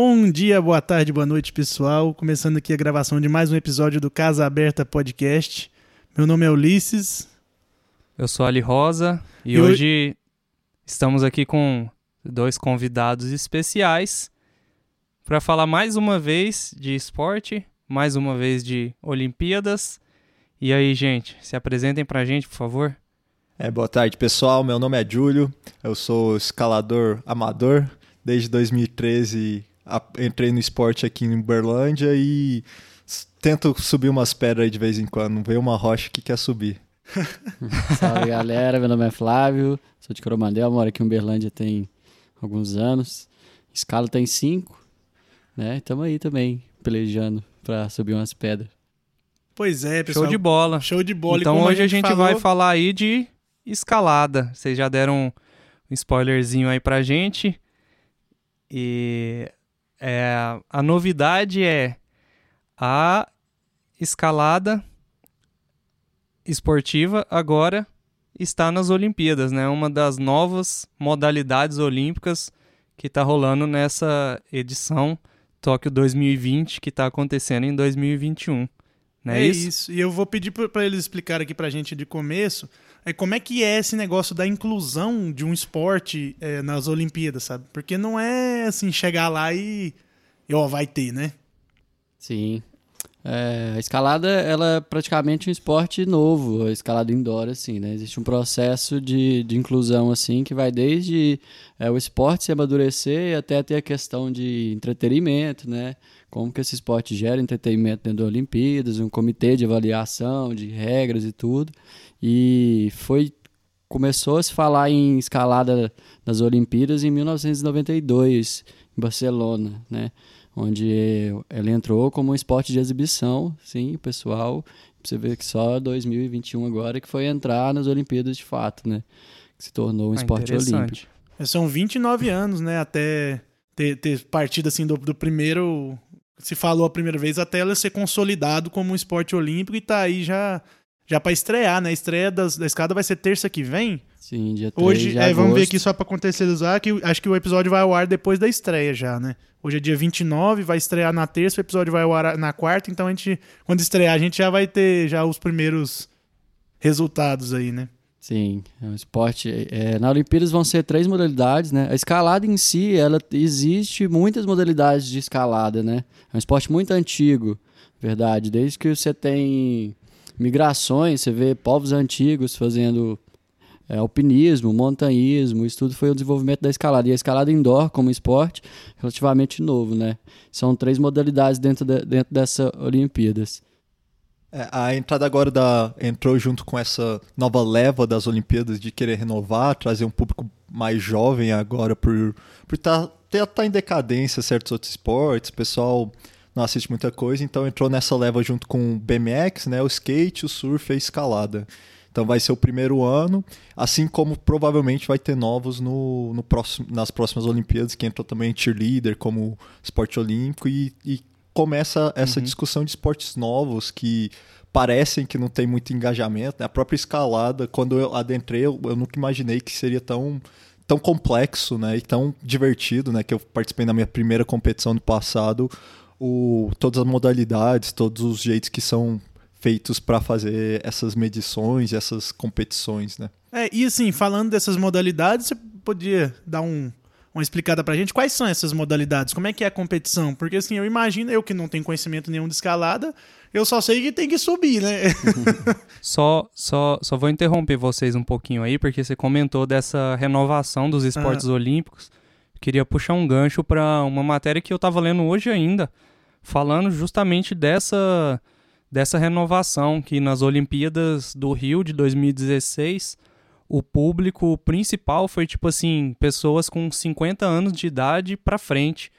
Bom dia, boa tarde, boa noite, pessoal. Começando aqui a gravação de mais um episódio do Casa Aberta Podcast. Meu nome é Ulisses. Eu sou Ali Rosa e, E hoje estamos aqui com dois convidados especiais para falar mais uma vez de esporte, mais uma vez de Olimpíadas. E aí, gente, se apresentem pra gente, por favor. É, boa tarde, pessoal. Meu nome é Júlio. Eu sou escalador amador. Desde 2013 a- entrei no esporte aqui em Uberlândia e tento subir umas pedras aí de vez em quando. Vê uma rocha que quer subir. Salve galera, meu nome é Flávio, sou de Coromandel, moro aqui em Uberlândia tem alguns anos. Escala tem cinco, né? Tamo aí também, pelejando pra subir umas pedras. Pois é, pessoal. Show de bola. Show de bola. Então hoje a gente falou- vai falar aí de escalada. Vocês já deram um spoilerzinho aí pra gente. E é, a novidade é a escalada esportiva agora está nas Olimpíadas, né? Uma das novas modalidades olímpicas que está rolando nessa edição Tóquio 2020 que está acontecendo em 2021. Não é, É isso? isso. E eu vou pedir para eles explicarem aqui pra gente de começo é como é que é esse negócio da inclusão de um esporte é, nas Olimpíadas, sabe? Porque não é assim, chegar lá e, e ó, vai ter, né? Sim. É, a escalada, ela é praticamente um esporte novo, a escalada indoor, assim, né? Existe um processo de, de inclusão, assim, que vai desde é, o esporte se amadurecer até ter a questão de entretenimento, né? Como que esse esporte gera entretenimento dentro das Olimpíadas, um comitê de avaliação, de regras e tudo. E foi começou a se falar em escalada nas Olimpíadas em 1992, em Barcelona, né? Onde ela entrou como um esporte de exibição, sim, pessoal. Você vê que só 2021 agora que foi entrar nas Olimpíadas de fato, né? Que se tornou um Ah, esporte olímpico. interessante. São 29 anos, né? Até ter, ter partido assim do, do primeiro. Se falou a primeira vez, até ela ser consolidado como um esporte olímpico e tá aí já, já para estrear, né? A estreia das, da escada vai ser terça que vem. Sim, dia 3 Hoje, de é, vamos ver aqui só pra contextualizar, que acho que o episódio vai ao ar depois da estreia já, né? Hoje é dia 29, vai estrear na terça, o episódio vai ao ar na quarta, então a gente, quando estrear, a gente já vai ter já os primeiros resultados aí, né? Sim, é um esporte. é, na Olimpíadas vão ser três modalidades, né? A escalada em si, ela existe muitas modalidades de escalada, né? É um esporte muito antigo, verdade. Desde que você tem migrações, você vê povos antigos fazendo é, alpinismo, montanhismo, isso tudo foi o desenvolvimento da escalada. E a escalada indoor, como esporte, relativamente novo, né? São três modalidades dentro, de, dentro dessa Olimpíadas. É, a entrada agora da entrou junto com essa nova leva das Olimpíadas de querer renovar, trazer um público mais jovem agora por por tá, tá, tá em decadência certos outros esportes, o pessoal não assiste muita coisa, então entrou nessa leva junto com o BMX, né, o skate, o surf e a escalada. Então vai ser o primeiro ano, assim como provavelmente vai ter novos no, no próximo, nas próximas Olimpíadas, que entrou também cheerleader como esporte olímpico e, e começa essa discussão de esportes novos que parecem que não tem muito engajamento. né? A própria escalada, quando eu adentrei, eu, eu nunca imaginei que seria tão tão complexo, né, e tão divertido, né, que eu participei na minha primeira competição no passado, o todas as modalidades, todos os jeitos que são feitos para fazer essas medições, essas competições, né? É, e assim, falando dessas modalidades, você podia dar um, uma explicada pra gente quais são essas modalidades? Como é que é a competição? Porque assim, eu imagino, eu que não tenho conhecimento nenhum de escalada, eu só sei que tem que subir, né? Só, só, só vou interromper vocês um pouquinho aí, porque você comentou dessa renovação dos esportes olímpicos. Queria puxar um gancho para uma matéria que eu estava lendo hoje ainda, falando justamente dessa, dessa renovação, que nas Olimpíadas do Rio de 2016, o público principal foi tipo assim, pessoas com 50 anos de idade para frente.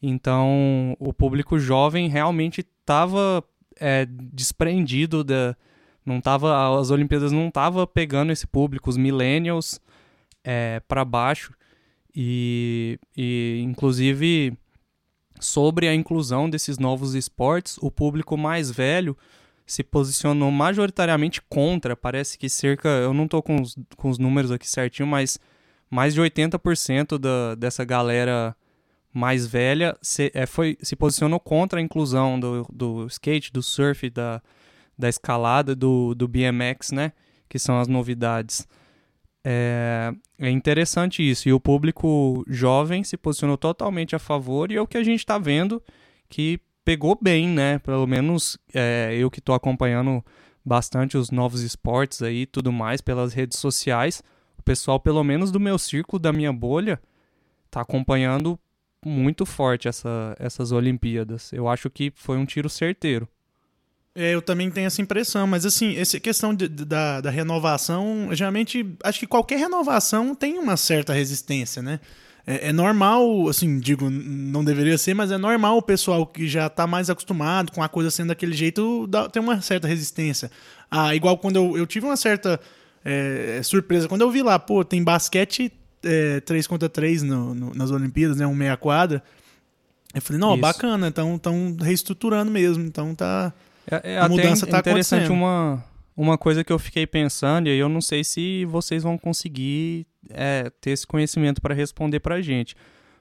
Então, o público jovem realmente estava é, desprendido da, não tava, as Olimpíadas não tava pegando esse público, os millennials é, para baixo e, e inclusive sobre a inclusão desses novos esportes, o público mais velho se posicionou majoritariamente contra. Parece que cerca, eu não tô com os, com os números aqui certinho, mas mais de 80% da, dessa galera mais velha se, é, foi, se posicionou contra a inclusão do, do skate, do surf, da, da escalada, do, do BMX, né? Que são as novidades. É, é interessante isso. E o público jovem se posicionou totalmente a favor, e é o que a gente está vendo que pegou bem, né? Pelo menos é, eu que estou acompanhando bastante os novos esportes aí tudo mais pelas redes sociais. O pessoal, pelo menos do meu círculo, da minha bolha, tá acompanhando muito forte essa, essas Olimpíadas. Eu acho que foi um tiro certeiro. É, eu também tenho essa impressão, mas assim, essa questão de, da, da renovação, geralmente, acho que qualquer renovação tem uma certa resistência, né? É, é, normal, assim, digo, não deveria ser, mas é normal o pessoal que já tá mais acostumado com a coisa sendo daquele jeito dá, tem uma certa resistência. Ah, igual quando eu, eu tive uma certa é, surpresa, quando eu vi lá, pô, tem basquete é, 3 contra 3 no, no, nas Olimpíadas, né? Um meia quadra. Eu falei, não, Isso. bacana, então estão reestruturando mesmo, então tá. É, é a mudança tá interessante uma, uma coisa que eu fiquei pensando, e eu não sei se vocês vão conseguir é, ter esse conhecimento para responder para a gente.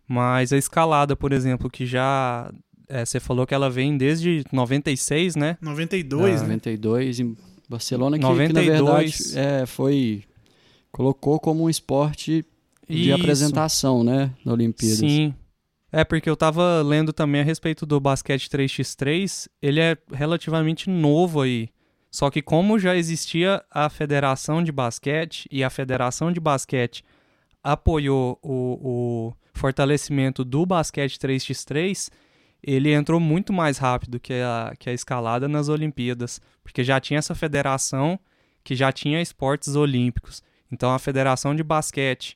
Mas a escalada, por exemplo, que já é, você falou que ela vem desde 96, né? 92, ah, né? 92 em Barcelona, que, 92. que na verdade é, foi colocou como um esporte de Isso. apresentação, né, na Olimpíadas. Sim. É, porque eu tava lendo também a respeito do basquete 3x3, ele é relativamente novo aí. Só que como já existia a Federação de Basquete e a Federação de Basquete apoiou o, o fortalecimento do basquete 3x3, ele entrou muito mais rápido que a, que a escalada nas Olimpíadas, porque já tinha essa federação que já tinha esportes olímpicos. Então a Federação de Basquete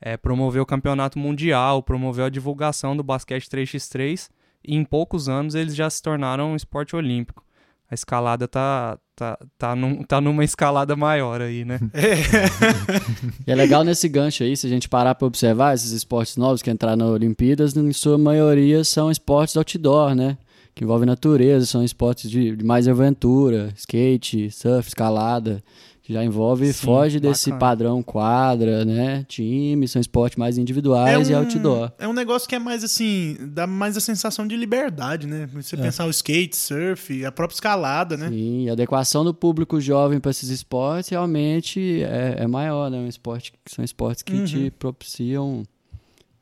é, promoveu o campeonato mundial, promoveu a divulgação do basquete 3x3 e em poucos anos eles já se tornaram um esporte olímpico. A escalada tá, tá, tá, num, tá numa escalada maior aí, né? É. é legal nesse gancho aí, se a gente parar para observar esses esportes novos que entraram na Olimpíadas, em sua maioria são esportes outdoor, né? Que envolvem natureza, são esportes de, de mais aventura, skate, surf, escalada já envolve, Sim, foge bacana. desse padrão quadra, né? Time, são esportes mais individuais é um, e outdoor. É um negócio que é mais assim, dá mais a sensação de liberdade, né? Você é. pensar o skate, surf, a própria escalada, né? Sim, a adequação do público jovem para esses esportes realmente é, é maior, né? Um esporte, são esportes que uhum. te propiciam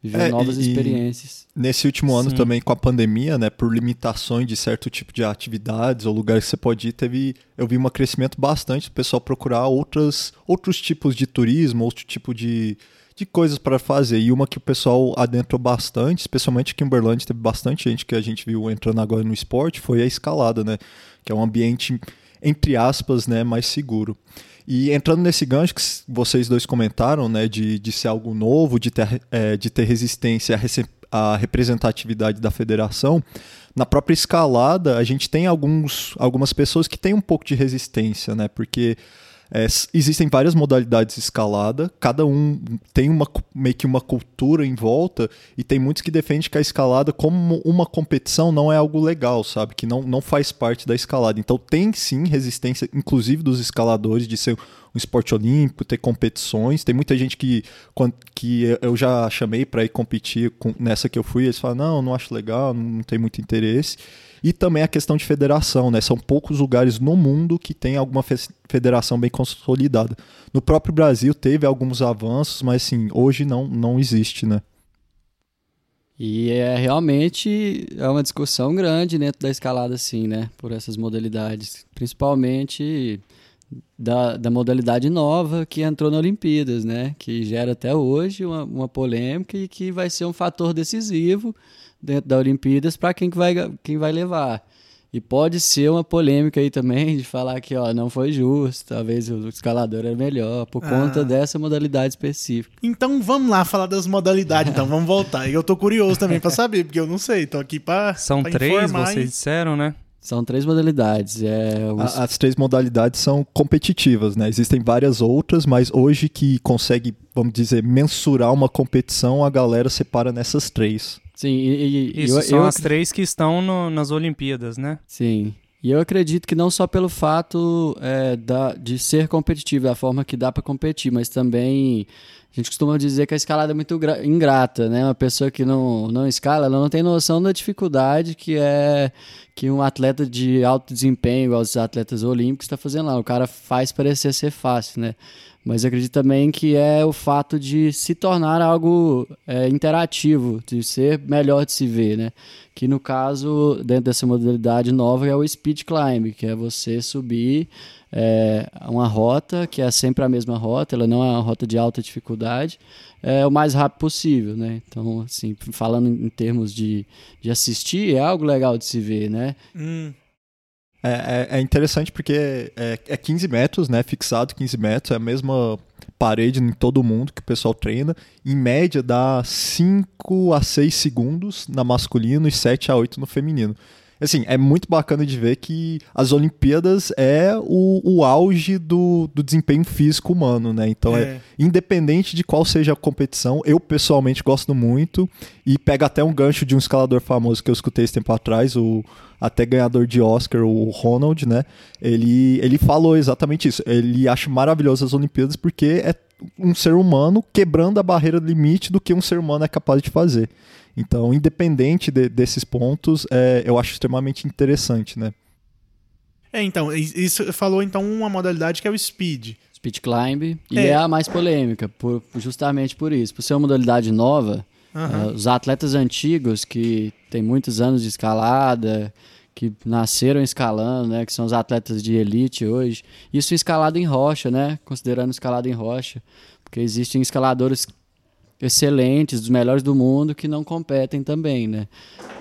viver é, novas e, experiências. Nesse último ano Sim. também com a pandemia, né, por limitações de certo tipo de atividades ou lugares que você pode ir, teve, eu vi um crescimento bastante do pessoal procurar outras, outros tipos de turismo, outro tipo de, de coisas para fazer. E uma que o pessoal adentrou bastante, especialmente aqui em Uberlândia, teve bastante gente que a gente viu entrando agora no esporte, foi a escalada, né, que é um ambiente entre aspas, né, mais seguro. E entrando nesse gancho que vocês dois comentaram, né, de, de ser algo novo, de ter, é, de ter resistência à, representatividade da federação, na própria escalada a gente tem alguns, algumas pessoas que têm um pouco de resistência, né, porque é, existem várias modalidades de escalada, cada um tem uma, meio que uma cultura em volta, e tem muitos que defendem que a escalada, como uma competição, não é algo legal, sabe? Que não, não faz parte da escalada. Então tem sim resistência, inclusive dos escaladores, de ser um esporte olímpico, ter competições. Tem muita gente que, que eu já chamei para ir competir com, nessa que eu fui, eles falam: não, não acho legal, não tem muito interesse. E também a questão de federação, né? São poucos lugares no mundo que tem alguma federação bem consolidada. No próprio Brasil teve alguns avanços, mas assim, hoje não, não existe, né? E é realmente é uma discussão grande dentro da escalada, assim, né? Por essas modalidades. Principalmente da, da modalidade nova que entrou na Olimpíadas, né? Que gera até hoje uma, uma polêmica e que vai ser um fator decisivo dentro da Olimpíadas para quem, que vai, quem vai levar. E pode ser uma polêmica aí também de falar que ó, não foi justo, talvez o escalador é melhor, por ah. conta dessa modalidade específica. Então vamos lá falar das modalidades, então vamos voltar. E eu tô curioso também para saber, porque eu não sei, tô aqui para São pra três, vocês e... disseram, né? São três modalidades. É, os... As três modalidades são competitivas, né? Existem várias outras, mas hoje que consegue, vamos dizer, mensurar uma competição, a galera separa nessas três. Sim, e, e Isso, eu, são eu... as três que estão no, nas Olimpíadas, né? Sim. E eu acredito que não só pelo fato é, da, de ser competitivo, da forma que dá para competir, mas também a gente costuma dizer que a escalada é muito ingrata, né? Uma pessoa que não, não escala, ela não tem noção da dificuldade que é que um atleta de alto desempenho, igual os atletas olímpicos, está fazendo lá. O cara faz parecer ser fácil, né? Mas acredito também que é o fato de se tornar algo é, interativo, de ser melhor de se ver, né? Que no caso, dentro dessa modalidade nova, é o speed climb, que é você subir é, uma rota, que é sempre a mesma rota, ela não é uma rota de alta dificuldade, é o mais rápido possível, né? Então, assim, falando em termos de, de assistir, é algo legal de se ver, né? Hum. É, é, é, interessante porque é, é 15 metros, né? Fixado 15 metros, é a mesma parede em todo mundo que o pessoal treina. Em média dá 5 a 6 segundos na masculino e 7 a 8 no feminino. Assim, é muito bacana de ver que as Olimpíadas é o, o auge do, do desempenho físico humano, né? Então, é. é. independente de qual seja a competição, eu pessoalmente gosto muito e pega até um gancho de um escalador famoso que eu escutei esse tempo atrás, o até ganhador de Oscar, o Ronald, né? Ele, ele falou exatamente isso. Ele acha maravilhoso as Olimpíadas porque é um ser humano quebrando a barreira limite do que um ser humano é capaz de fazer. Então, independente de, desses pontos, é, eu acho extremamente interessante, né? É, então, isso falou então uma modalidade que é o speed. Speed climb, e é, é a mais polêmica, por, justamente por isso. Por ser uma modalidade nova, uhum. os atletas antigos que têm muitos anos de escalada, que nasceram escalando, né, que são os atletas de elite hoje, isso escalado em rocha, né, considerando escalada em rocha, porque existem escaladores excelentes, dos melhores do mundo, que não competem também, né?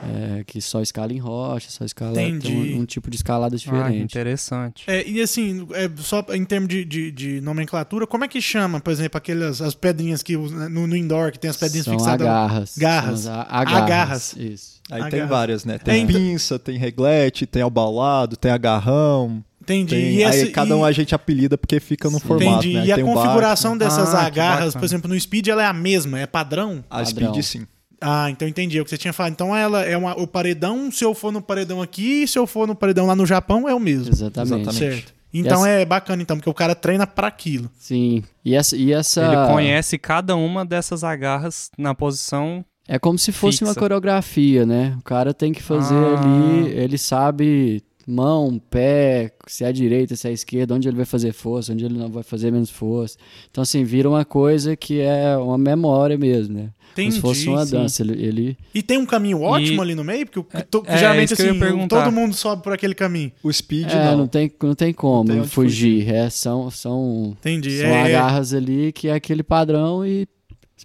É, que só escala em rocha, só escala um, um, tipo de escalada ah, diferente. Ah, interessante. É, e assim, é, só em termos de, de, de, nomenclatura, como é que chama, por exemplo, aquelas as pedrinhas que no, no indoor, que tem as pedrinhas São fixadas? Agarras. Garras. Agarras. agarras. Isso. Aí agarras. tem várias, né? Tem é, então pinça, tem reglete, tem albalado, tem agarrão. Entendi. Tem, e esse, aí cada um a gente apelida porque fica no formato. Entendi. Né? E a configuração dessas ah, agarras, por exemplo, no Speed, ela é a mesma, é padrão? A padrão. Speed sim. Ah, então entendi. É o que você tinha falado. Então ela é uma, o paredão, se eu for no paredão aqui, se eu for no paredão lá no Japão, é o mesmo. Exatamente. Certo. Então essa... é bacana, então, porque o cara treina para aquilo. Sim. E essa, e essa. Ele conhece cada uma dessas agarras na posição. É como se fosse fixa. uma coreografia, né? O cara tem que fazer ah. ali, ele sabe mão, pé, se é a direita, se é a esquerda, onde ele vai fazer força, onde ele não vai fazer menos força. Então, assim, vira uma coisa que é uma memória mesmo, né? Entendi, Como se fosse uma sim. dança. Ele, ele, E tem um caminho ótimo e... ali no meio? Porque é, to, é, geralmente, assim, todo mundo sobe por aquele caminho. O speed, é, não. não tem, não tem como não tem fugir. fugir. É, são são, Entendi. são é, agarras ali que é aquele padrão e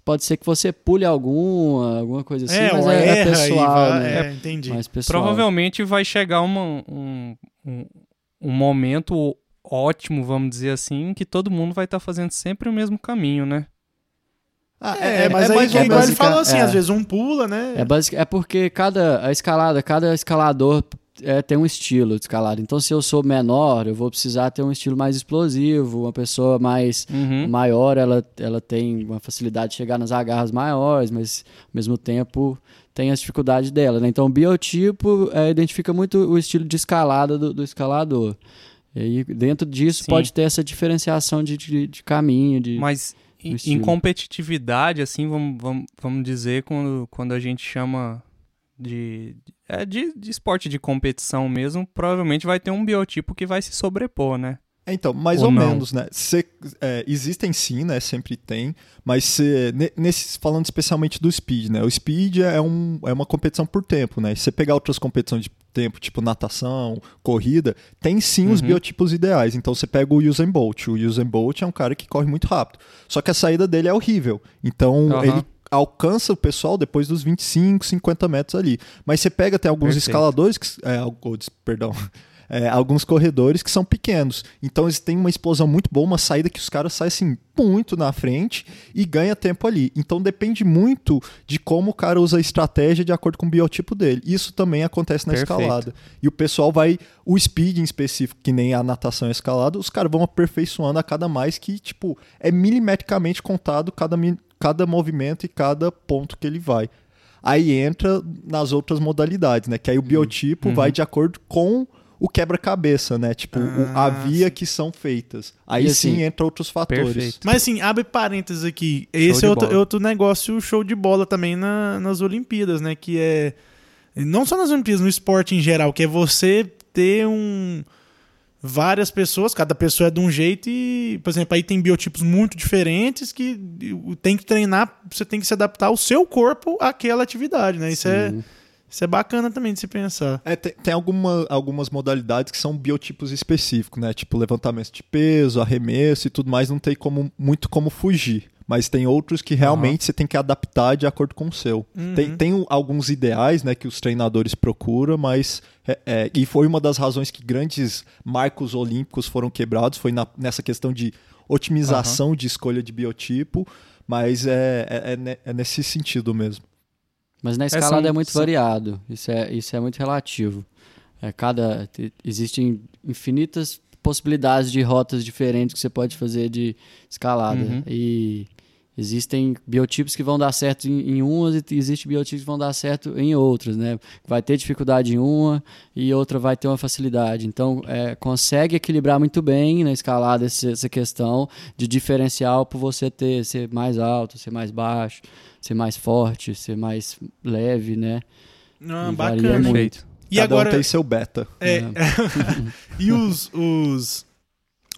Pode ser que você pule alguma, alguma coisa assim, é, mas é, é pessoal, vai, né? É, entendi. Mais pessoal. Provavelmente vai chegar uma, um, um, um, momento ótimo, vamos dizer assim, que todo mundo vai estar tá fazendo sempre o mesmo caminho, né? Ah, é, é, mas é, aí, é ele falou assim, às vezes um pula, né? É, basic, é porque cada a escalada, cada escalador é, tem um estilo de escalada. Então, se eu sou menor, eu vou precisar ter um estilo mais explosivo. Uma pessoa mais uhum. maior, ela, ela tem uma facilidade de chegar nas agarras maiores, mas ao mesmo tempo tem as dificuldades dela. Né? Então, o biotipo é, identifica muito o estilo de escalada do, do escalador. E aí, dentro disso, Sim. pode ter essa diferenciação de, de, de caminho. De, mas em, em competitividade, assim, vamos, vamos, vamos dizer, quando, quando a gente chama de, é, de, de esporte de competição mesmo, provavelmente vai ter um biotipo que vai se sobrepor, né? É, então, mais ou, ou menos, né? Cê, é, existem sim, né? Sempre tem, mas cê, nesse, falando especialmente do speed, né? O speed é, um, é uma competição por tempo, né? Se você pegar outras competições de tempo, tipo natação, corrida, tem sim uhum. os biotipos ideais. Então você pega o Usain Bolt. O Usain Bolt é um cara que corre muito rápido. Só que a saída dele é horrível. Então uhum. ele alcança o pessoal depois dos 25, 50 metros ali. Mas você pega até alguns Perfeito. escaladores, que, é, perdão, é, alguns corredores que são pequenos. Então eles têm uma explosão muito boa, uma saída que os caras saem assim muito na frente e ganha tempo ali. Então depende muito de como o cara usa a estratégia de acordo com o biotipo dele. Isso também acontece na Perfeito. escalada. E o pessoal vai, o speed em específico, que nem a natação e a escalada, os caras vão aperfeiçoando a cada mais que, tipo, é milimetricamente contado cada, cada movimento e cada ponto que ele vai. Aí entra nas outras modalidades, né? Que aí o uhum. biotipo uhum. vai de acordo com o quebra-cabeça, né? Tipo, o- Ah, a via sim. que são feitas. Aí assim, sim entra outros fatores. perfeito. Mas assim, abre parênteses aqui. Esse é outro, outro negócio show de bola também na- nas Olimpíadas, né? Que é. Não só nas Olimpíadas, no esporte em geral, que é você ter um. Várias pessoas, cada pessoa é de um jeito e, por exemplo, aí tem biotipos muito diferentes que tem que treinar, você tem que se adaptar ao seu corpo àquela atividade, né? Isso, é, isso é bacana também de se pensar. É, tem tem alguma, algumas modalidades que são biotipos específicos, né? Tipo levantamento de peso, arremesso e tudo mais, não tem como, muito como fugir. Mas tem outros que realmente você tem que adaptar de acordo com o seu. Uhum. Tem, tem alguns ideais né, que os treinadores procuram, mas. é- é, e foi uma das razões que grandes marcos olímpicos foram quebrados, foi na- nessa questão de otimização de escolha de biotipo, mas é, é, é é nesse sentido mesmo. Mas na É, escalada são- é muito são- variado. Isso é, isso é muito relativo. É, cada, te- existem infinitas possibilidades de rotas diferentes que você pode fazer de escalada. Uhum. E existem biotipos que vão dar certo em, em umas e existem biotipos que vão dar certo em outras, né? Vai ter dificuldade em uma e outra vai ter uma facilidade. Então, é, consegue equilibrar muito bem na escalada essa questão de diferencial por você ter ser mais alto, ser mais baixo, ser mais forte, ser mais leve, né? Ah, E varia bacana. muito. Perfeito. E Cada agora. um tem seu beta. É, e os, os,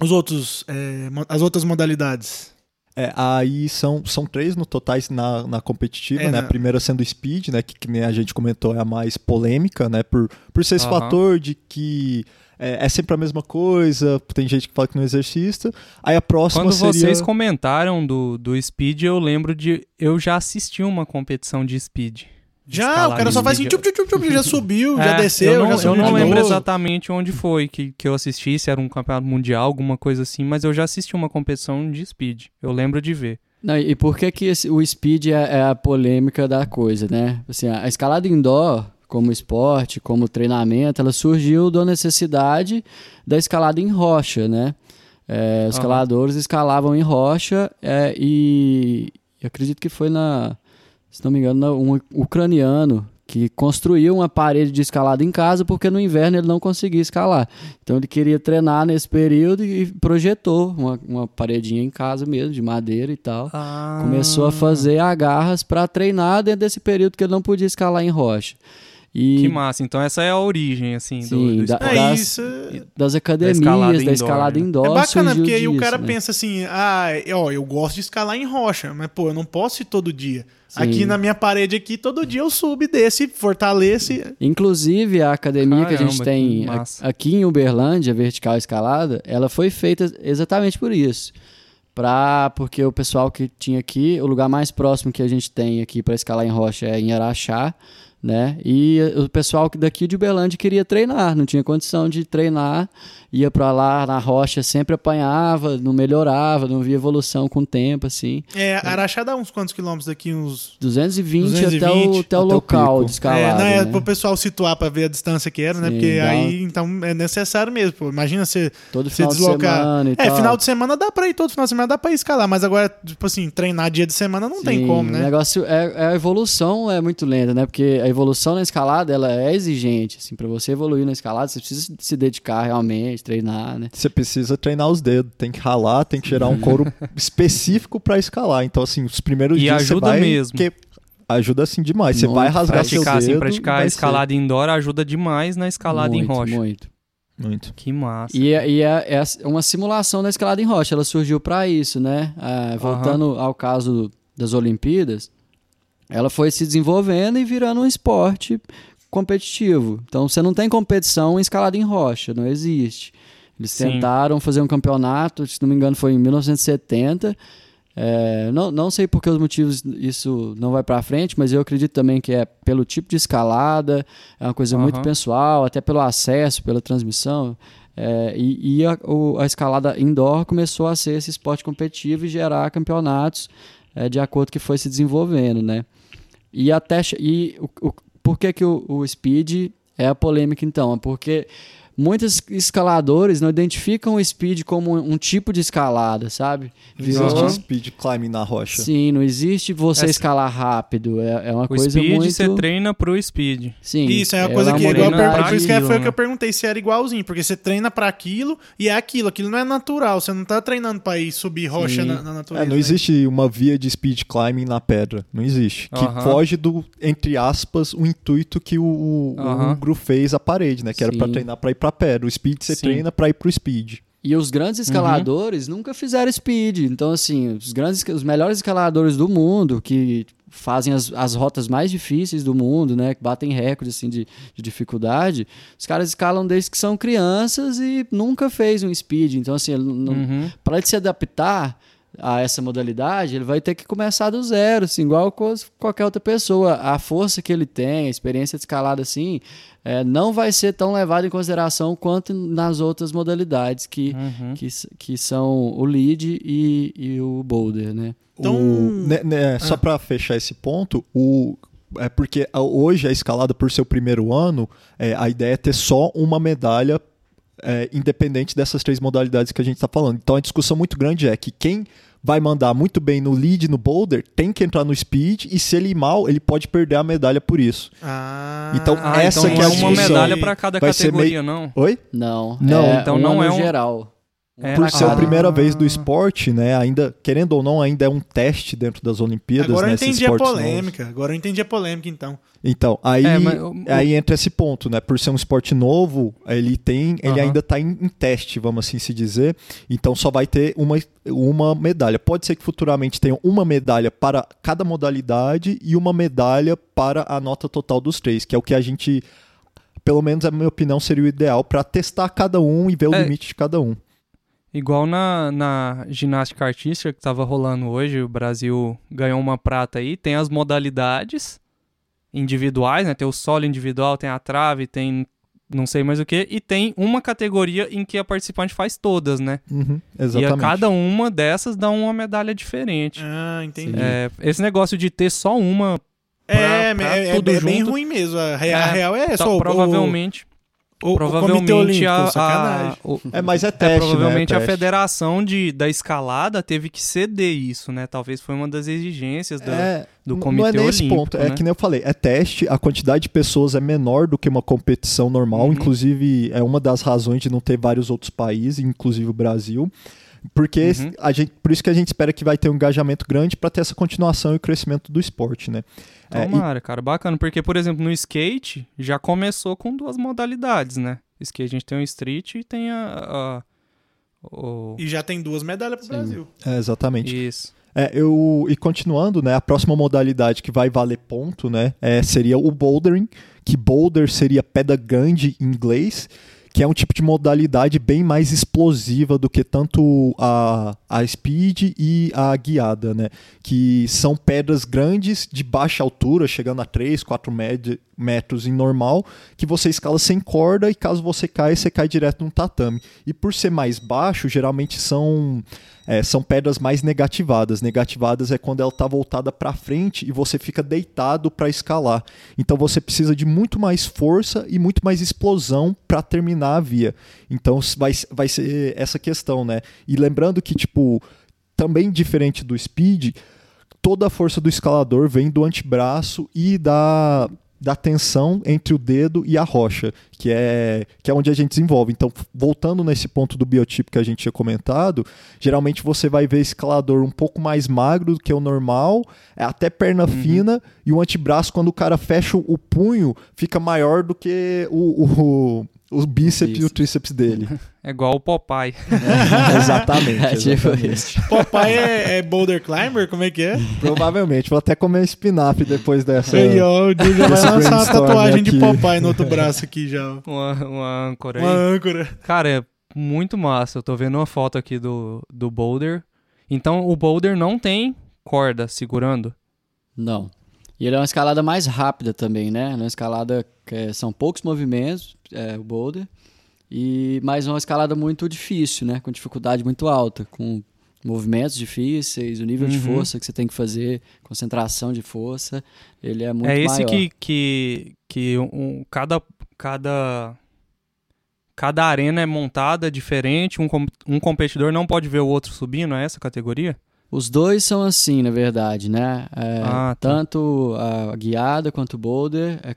os outros, é, as outras modalidades? É, aí são, são três no totais na, na competitiva, É, né? A primeira sendo o Speed, né? Que, que nem a gente comentou é a mais polêmica, né? Por, por ser esse Aham. fator de que é, é sempre a mesma coisa, tem gente que fala que não exercita. Aí a próxima Quando seria... vocês comentaram do, do Speed, eu lembro de. Eu já assisti uma competição de Speed. Já, o cara só faz assim, tchup, tchup, tchup, já subiu, já É, desceu, eu não, já eu subiu não de lembro novo. exatamente onde foi que, que eu assisti, se era um campeonato mundial, alguma coisa assim, mas eu já assisti uma competição de speed. Eu lembro de ver. Não, e por que, que esse- o speed é, é a polêmica da coisa, né? Assim, a escalada indoor, como esporte, como treinamento, ela surgiu da necessidade da escalada em rocha, né? É, os escaladores escalavam em rocha é, e eu acredito que foi na, se não me engano, um ucraniano que construiu uma parede de escalada em casa porque no inverno ele não conseguia escalar. Então ele queria treinar nesse período e projetou uma, uma paredinha em casa mesmo, de madeira e tal. Começou Ah. a fazer agarras para treinar dentro desse período que ele não podia escalar em rocha. E Que massa. Então essa é a origem, assim, do, Sim, do da- esporte. É das- isso. É das academias, escalada da indoor, escalada né? é bacana, porque aí o disso, cara né? pensa assim, ah, ó, eu gosto de escalar em rocha, mas pô, eu não posso ir todo dia. Sim. Aqui na minha parede aqui, todo dia eu subo e desço, fortaleço. Inclusive, a academia que a gente Caramba, tem aqui em Uberlândia, Vertical Escalada, ela foi feita exatamente por isso. Pra, porque o pessoal que tinha aqui, o lugar mais próximo que a gente tem aqui para escalar em rocha é em Araxá, né? E o pessoal que daqui de Uberlândia queria treinar, não tinha condição de treinar, ia para lá na rocha, sempre apanhava, não melhorava, não via evolução com o tempo, assim. É, Araxá dá uns quantos quilômetros daqui? Uns. 220, até 220, o, até o até o local de escalada. é, não, é né? pro pessoal situar pra ver a distância que era, né? Sim, Porque dá- aí, então, é necessário mesmo. Pô. Imagina você Todo se final de deslocar. semana e É, tal. final de semana dá pra ir, todo final de semana dá ir escalar, mas agora, tipo assim, treinar dia de semana não tem Sim, como, O né? negócio é, é a evolução é muito lenta, né? Porque a evolução na escalada ela é exigente, assim, para você evoluir na escalada, você precisa se dedicar realmente, treinar, né? Você precisa treinar os dedos, tem que ralar, tem que gerar um couro específico pra escalar. Então, assim, os primeiros E dias você ajuda vai... mesmo. que- Ajuda, assim, demais. Você Muito. vai rasgar seu Praticar, dedo... assim, praticar a vai ser- escalada indoor ajuda demais na escalada muito, em rocha. Muito. Muito. Que massa. E, é, e é, é uma simulação da escalada em rocha, ela surgiu para isso, né? Ah, voltando ao caso das Olimpíadas, ela foi se desenvolvendo e virando um esporte competitivo. Então você não tem competição escalada em rocha, não existe. Eles Sim. tentaram fazer um campeonato, se não me engano foi em 1970. É, não, não sei por que os motivos isso não vai para frente, mas eu acredito também que é pelo tipo de escalada, é uma coisa muito Aham. pessoal, até pelo acesso, pela transmissão. É, e e a, o- a escalada indoor começou a ser esse esporte competitivo e gerar campeonatos é, de acordo que foi se desenvolvendo, né? E até e o, o- por que que o, o speed é a polêmica então? É porque muitos escaladores não identificam o speed como um, tipo de escalada, sabe? Não existe speed climbing na rocha. Sim, não existe você Essa- escalar rápido. É, é uma O coisa speed muito. você treina pro speed. Sim, Isso é uma é coisa uma que, igual, per- por isso que foi o que né? eu perguntei se era igualzinho, porque você treina pra aquilo e é aquilo, aquilo não é natural, você não tá treinando pra ir subir rocha Sim. na, na natureza. É, não né? existe uma via de speed climbing na pedra. Não existe. Que foge do, entre aspas, o intuito que o, o, o fez a parede, né? Que era pra Sim. treinar pra ir pra pedra. O speed você Sim. treina pra ir pro speed. E os grandes escaladores nunca fizeram speed. Então, assim, os grandes, os melhores escaladores do mundo, que fazem as, as rotas mais difíceis do mundo, né? Que batem recordes assim, de, de dificuldade, os caras escalam desde que são crianças e nunca fez um speed. Então, assim, ele não, Uhum. para ele se adaptar a essa modalidade, ele vai ter que começar do zero, assim, igual qualquer outra pessoa. A força que ele tem, a experiência de escalada, assim, é, não vai ser tão levada em consideração quanto nas outras modalidades que, Uhum. que, que são o lead e, e o boulder, né? Então- O- né, né, Só Ah. pra fechar esse ponto, o. É porque hoje a escalada, por seu primeiro ano, é, a ideia é ter só uma medalha é, independente dessas três modalidades que a gente está falando. Então a discussão muito grande é que quem vai mandar muito bem no lead e no boulder tem que entrar no speed e se ele ir mal, ele pode perder a medalha por isso. Ah, Então, Ah, essa então que não é é a uma discussão. medalha pra cada Vai categoria, não. Oi? Não. Não, é então uma não é um- geral. É por ser a primeira vez do esporte, né? Ainda, querendo ou não, ainda é um teste dentro das Olimpíadas, Agora eu né? esses entendi a esportes novos. polêmica. Agora eu entendi a polêmica, então. Então, aí, É, mas o- aí entra esse ponto, né? Por ser um esporte novo, ele tem, ele Aham. ainda está em, em teste, vamos assim se dizer. Então só vai ter uma, uma medalha. Pode ser que futuramente tenha uma medalha para cada modalidade e uma medalha para a nota total dos três, que é o que a gente, pelo menos a minha opinião, seria o ideal para testar cada um e ver o É. limite de cada um. Igual na, na ginástica artística que tava rolando hoje, o Brasil ganhou uma prata aí, tem as modalidades individuais, né? Tem o solo individual, tem a trave, tem não sei mais o que, e tem uma categoria em que a participante faz todas, né? Uhum, E exatamente. a cada uma dessas dá uma medalha diferente. Ah, entendi. É, esse negócio de ter só uma, É, pra- pra é, é- tudo é bem junto. ruim mesmo. A, rea- É, a real é tá- essa. o- provavelmente, o, o, o provavelmente Olímpico, a, sacanagem. a, o- É, mas é É, teste, provavelmente né? a Teste. federação de, da escalada teve que ceder isso, né? Talvez foi uma das exigências da- É, do Comitê não é nem esse Olímpico, ponto, é né? que nem eu falei, é teste, a quantidade de pessoas é menor do que uma competição normal, Uhum. inclusive é uma das razões de não ter vários outros países, inclusive o Brasil. Porque Uhum. a gente, por isso que a gente espera que vai ter um engajamento grande para ter essa continuação e o crescimento do esporte, né? É, e- Tomara, cara, bacana. Porque, por exemplo, no skate já começou com duas modalidades, né? Skate a gente tem o street e tem a. a- o... E já tem duas medalhas pro Sim. Brasil. é, exatamente. Isso. É, eu, e continuando, né, a próxima modalidade que vai valer ponto, né, é, seria o bouldering, que boulder seria pedra grande em inglês, que é um tipo de modalidade bem mais explosiva do que tanto a, a speed e a guiada, né, que são pedras grandes de baixa altura, chegando a 3, 4 med- metros em normal, que você escala sem corda e caso você caia, você cai direto num tatame. E por ser mais baixo, geralmente são é, são pedras mais negativadas. Negativadas é quando ela está voltada para frente e você fica deitado para escalar. Então você precisa de muito mais força e muito mais explosão para terminar a via. Então vai, vai ser essa questão, né? E lembrando que, tipo, também diferente do speed, toda a força do escalador vem do antebraço e da, da tensão entre o dedo e a rocha, que é, que é onde a gente desenvolve. Então, voltando nesse ponto do biotipo que a gente tinha comentado, geralmente você vai ver escalador um pouco mais magro do que o normal, é até perna fina, e o antebraço, quando o cara fecha o punho, fica maior do que o, o, o bíceps e o tríceps dele. É igual o Popeye. exatamente. É tipo isso. Popeye é, é boulder climber? Como é que é? Provavelmente. Vou até comer espinafre depois dessa. Aí, ó, o já vai lançar uma tatuagem de aqui. Popeye no outro braço aqui já. Uma, uma âncora aí. Uma âncora. Cara, é muito massa. Eu tô vendo uma foto aqui do, do boulder. Então, o boulder não tem corda segurando. Não. E ele é uma escalada mais rápida também, né? É Uma escalada que é- são poucos movimentos, é, o boulder, e mas é uma escalada muito difícil, né? Com dificuldade muito alta, com movimentos difíceis, o nível de Uhum. força que você tem que fazer, concentração de força, ele é muito é esse maior. que, que, que um, cada, cada cada arena é montada diferente, um, um competidor não pode ver o outro subindo, é essa categoria? Os dois são assim, na verdade, né? É, Ah, tá. Tanto a guiada quanto o boulder. é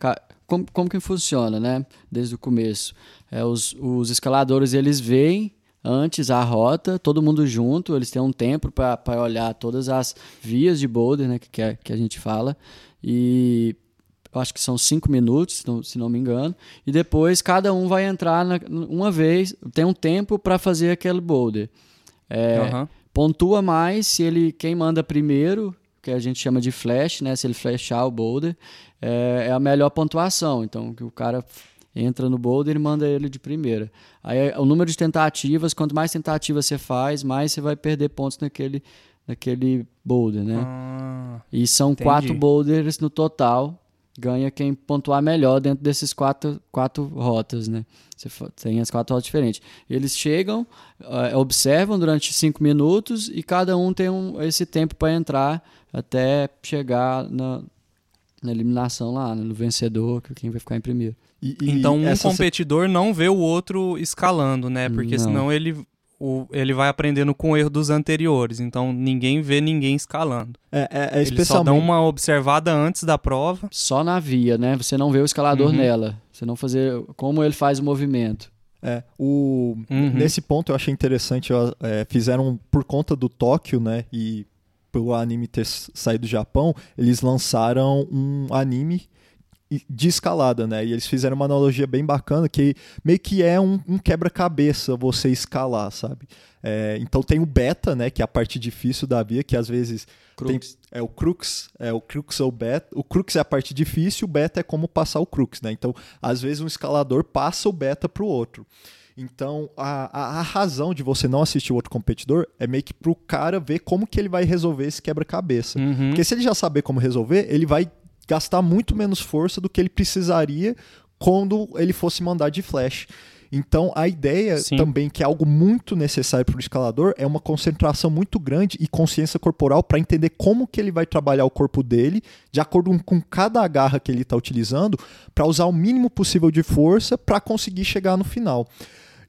como, como que funciona, né? Desde o começo. É, os, os escaladores, eles veem antes a rota, todo mundo junto, eles têm um tempo para olhar todas as vias de boulder, né? Que, que, é- que a gente fala. E eu acho que são cinco minutos, se não, se não me engano. E depois cada um vai entrar na- uma vez, tem um tempo para fazer aquele boulder. É, Aham. Pontua mais se ele quem manda primeiro, que a gente chama de flash, né? Se ele flashar o boulder, é, é a melhor pontuação. Então, que o cara entra no boulder e manda ele de primeira. Aí o número de tentativas, quanto mais tentativas você faz, mais você vai perder pontos naquele, naquele boulder, né? Ah, E são Entendi. quatro boulders no total. Ganha quem pontuar melhor dentro desses quatro, quatro rotas, né? Você tem as quatro rotas diferentes. Eles chegam, eh, observam durante cinco minutos e cada um tem um, esse tempo para entrar até chegar na, na eliminação lá, né? no vencedor, que quem vai ficar em primeiro. E- e então um essa se- competidor não vê o outro escalando, né? Porque Não. senão ele, o, ele vai aprendendo com o erro dos anteriores. Então ninguém vê ninguém escalando. é, é- é Eles só especialmente dão uma observada antes da prova. Só na via, né? Você não vê o escalador Uhum. nela. Você não fazer como ele faz o movimento. É, o, Uhum. Nesse ponto eu achei interessante, é, fizeram por conta do Tóquio, né, e pelo anime ter saído do Japão, eles lançaram um anime de escalada, né, e eles fizeram uma analogia bem bacana, que meio que é um, um quebra-cabeça você escalar, sabe? É, então tem o beta, né, que é a parte difícil da via, que às vezes tem- é o crux, é o crux ou o beta. O crux é a parte difícil, o beta é como passar o crux, né? Então, às vezes um escalador passa o beta pro outro. Então, a, a, a razão de você não assistir o outro competidor é meio que pro cara ver como que ele vai resolver esse quebra-cabeça. Uhum. Porque se ele já saber como resolver, ele vai gastar muito menos força do que ele precisaria quando ele fosse mandar de flash. Então, a ideia Sim. também, que é algo muito necessário para o escalador, é uma concentração muito grande e consciência corporal para entender como que ele vai trabalhar o corpo dele, de acordo com cada agarra que ele está utilizando, para usar o mínimo possível de força para conseguir chegar no final.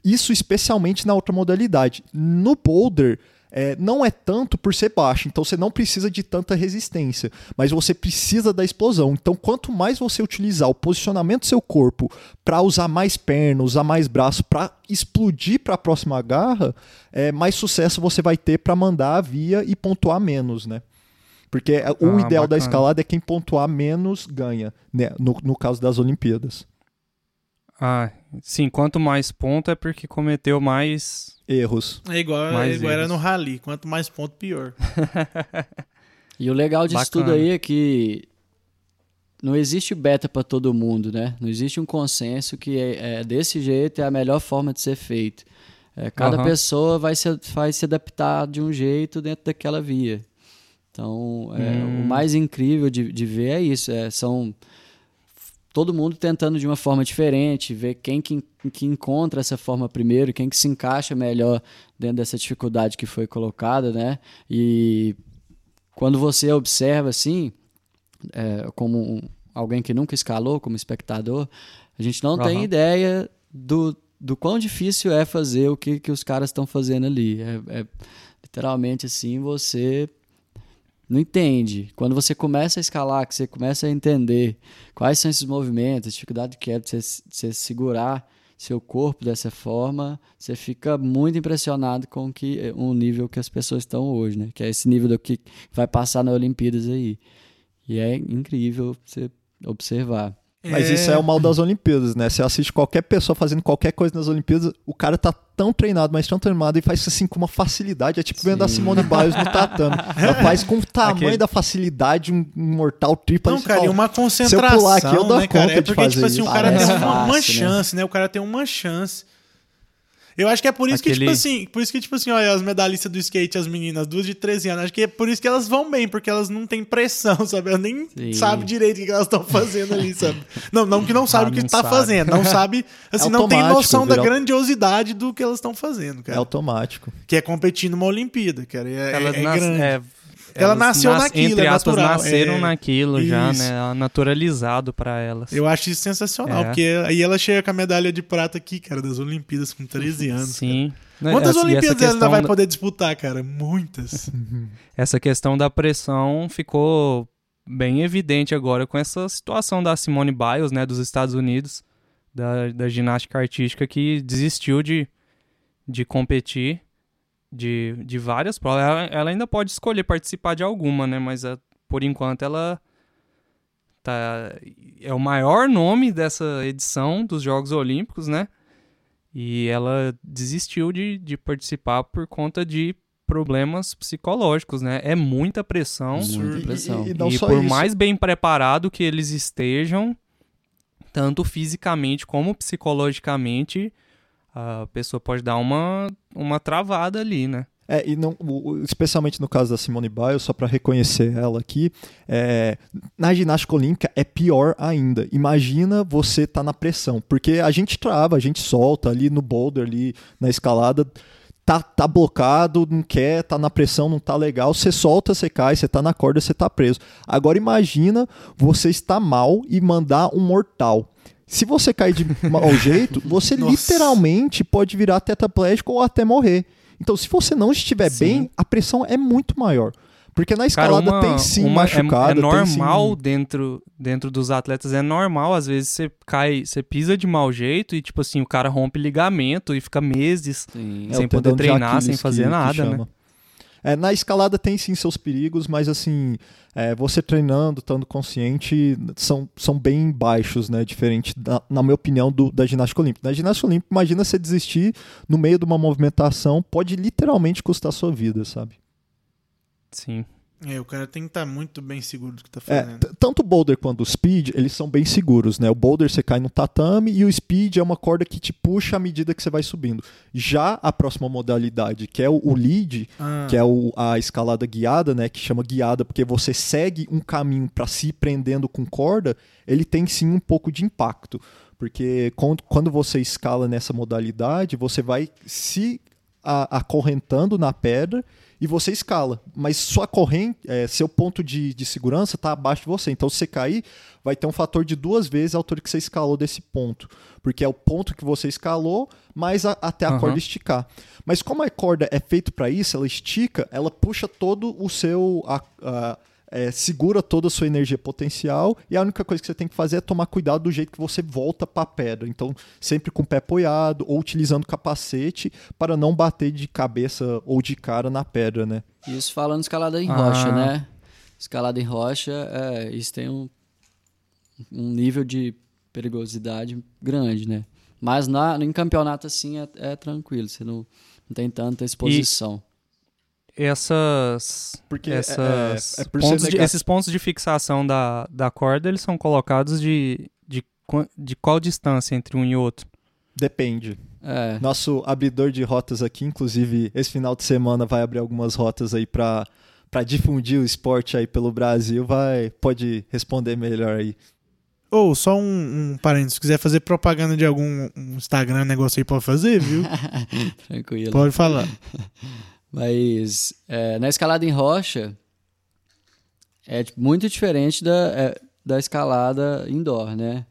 Isso especialmente na outra modalidade. No boulder, é, não é tanto por ser baixo, então você não precisa de tanta resistência, mas você precisa da explosão. Então, quanto mais você utilizar o posicionamento do seu corpo para usar mais perna, usar mais braço, para explodir para a próxima garra, é, mais sucesso você vai ter para mandar a via e pontuar menos, né? Porque é, o Ah, ideal da bacana. escalada é quem pontuar menos ganha, né? no, no caso das Olimpíadas. Ah, sim, quanto mais ponto é porque cometeu mais. Erros. É igual, é Mais igual era erros. no rally. Quanto mais ponto, pior. E o legal disso Bacana. tudo aí é que não existe beta para todo mundo, né? Não existe um consenso que é, é desse jeito é a melhor forma de ser feito. É, cada Aham. pessoa vai se, vai se adaptar de um jeito dentro daquela via. Então, é, Hum. o mais incrível de, de ver é isso. É, são todo mundo tentando de uma forma diferente, ver quem que, que encontra essa forma primeiro, quem que se encaixa melhor dentro dessa dificuldade que foi colocada, né? E quando você observa assim, é, como um- alguém que nunca escalou, como espectador, a gente não tem Aham. ideia do, do quão difícil é fazer o que, que os caras estão fazendo ali. É, é literalmente assim, você não entende. Quando você começa a escalar, que você começa a entender quais são esses movimentos, a dificuldade que é de você, de você segurar seu corpo dessa forma, você fica muito impressionado com que o nível que as pessoas estão hoje, né? Que é esse nível do que vai passar na Olimpíadas aí. E é incrível você observar. Mas isso é o mal das Olimpíadas, né? Você assiste qualquer pessoa fazendo qualquer coisa nas Olimpíadas, o cara tá tão treinado, mas tão treinado e faz assim com uma facilidade. É tipo vendo a Sim. Simone Biles no tatame. Ela faz com o tamanho Aquele- da facilidade um, um mortal triplo. Não, cara, e fala, uma concentração, se eu pular aqui, eu dou né, cara? conta É de porque, tipo fazer assim, o isso. cara Parece tem uma, uma né? chance, né? O cara tem uma chance. Eu acho que é por isso que, Aquele- tipo assim, por isso que, tipo assim, olha, as medalhistas do skate, as meninas, duas de 13 anos, acho que é por isso que elas vão bem, porque elas não têm pressão, sabe? Elas nem Sim. sabem direito o que elas estão fazendo ali, sabe? Não, não que não sabe Ah, o que tá sabe. fazendo, não sabe, assim, não tem noção da vira- grandiosidade do que elas estão fazendo, É cara. automático. Que é competir numa Olimpíada, cara. e É, Elas é, é nas- grande. é, Ela nasceu nas- naquilo, entre é aspas, natural, nasceram é. naquilo já, Isso. né? Naturalizado pra elas. Eu acho isso sensacional, É. porque aí ela chega com a medalha de prata aqui, cara, das Olimpíadas com 13 anos. Sim. cara. Quantas Essa- Olimpíadas ela vai da- poder disputar, cara? Muitas. Essa questão da pressão ficou bem evidente agora com essa situação da Simone Biles, né, dos Estados Unidos, da, da ginástica artística, que desistiu de, de competir de, de várias provas. Ela, ela ainda pode escolher participar de alguma, né, mas ah, por enquanto ela tá, é o maior nome dessa edição dos Jogos Olímpicos, né, e ela desistiu de, de participar por conta de problemas psicológicos, né? É muita pressão. Muita E- pressão. E, e e só por isso. mais bem preparado que eles estejam, tanto fisicamente como psicologicamente, a pessoa pode dar uma, uma travada ali, né? É, e não, especialmente no caso da Simone Biles, só para reconhecer ela aqui, é, na ginástica olímpica é pior ainda. Imagina você tá na pressão, porque a gente trava, a gente solta ali no boulder, ali na escalada, tá, tá blocado, não quer, tá na pressão, não tá legal, você solta, você cai, você tá na corda, você tá preso. Agora imagina você estar mal e mandar um mortal. Se você cair de mau jeito, você literalmente pode virar tetraplégico ou até morrer. Então, se você não estiver Sim. bem, a pressão é muito maior. Porque na Cara, escalada uma- tem sim uma- é- machucada. É, tem sim- normal dentro, dentro dos atletas, é normal, às vezes você cai, você pisa de mau jeito e, tipo assim, o cara rompe ligamento e fica meses Sim. É, sem o poder treinar, sem fazer que- que nada, né? chama. É, na escalada tem sim seus perigos, mas assim, é, você treinando, estando consciente, são, são bem baixos, né? Diferente, da- na minha opinião, do- da ginástica olímpica. Na ginástica olímpica, imagina você desistir no meio de uma movimentação, pode literalmente custar a sua vida, sabe? Sim. É, o cara tem que estar muito bem seguro do que tá É, fazendo. t- tanto o boulder quanto o speed, eles são bem seguros, né? O boulder você cai no tatame e o speed é uma corda que te puxa à medida que você vai subindo. Já a próxima modalidade, que é o, o lead, Ah, que é o- a escalada guiada, né? Que chama guiada porque você segue um caminho para se ir prendendo com corda, ele tem sim um pouco de impacto. Porque quando, quando você escala nessa modalidade, você vai se a- acorrentando na pedra e você escala. Mas sua corrente, é, seu ponto de, de segurança está abaixo de você. Então, se você cair, vai ter um fator de duas vezes a altura que você escalou desse ponto. Porque é o ponto que você escalou, mais a- até a Aham. corda esticar. Mas como a corda é feita para isso, ela estica, ela puxa todo o seu. a- a- é, segura toda a sua energia potencial e a única coisa que você tem que fazer é tomar cuidado do jeito que você volta para a pedra. Então, sempre com o pé apoiado ou utilizando capacete para não bater de cabeça ou de cara na pedra, né? Isso falando escalada em Ah. rocha, né? Escalada em rocha, é, isso tem um, um nível de perigosidade grande, né? Mas na, em campeonato assim é, é tranquilo, você não, não tem tanta exposição. Essas, Porque é- essas é- é por ser pontos de- esses pontos de fixação da, da corda, eles são colocados de, de, de qual distância entre um e outro? Depende. É, Nosso abridor de rotas aqui, inclusive, esse final de semana vai abrir algumas rotas aí para para difundir o esporte aí pelo Brasil, vai pode responder melhor aí. Ou só um, um parênteses, se quiser fazer propaganda de algum um Instagram, negócio aí, pode fazer, viu? tranquilo. pode falar. Mas é, na escalada em rocha é tipo, muito diferente da, é, da escalada indoor, né?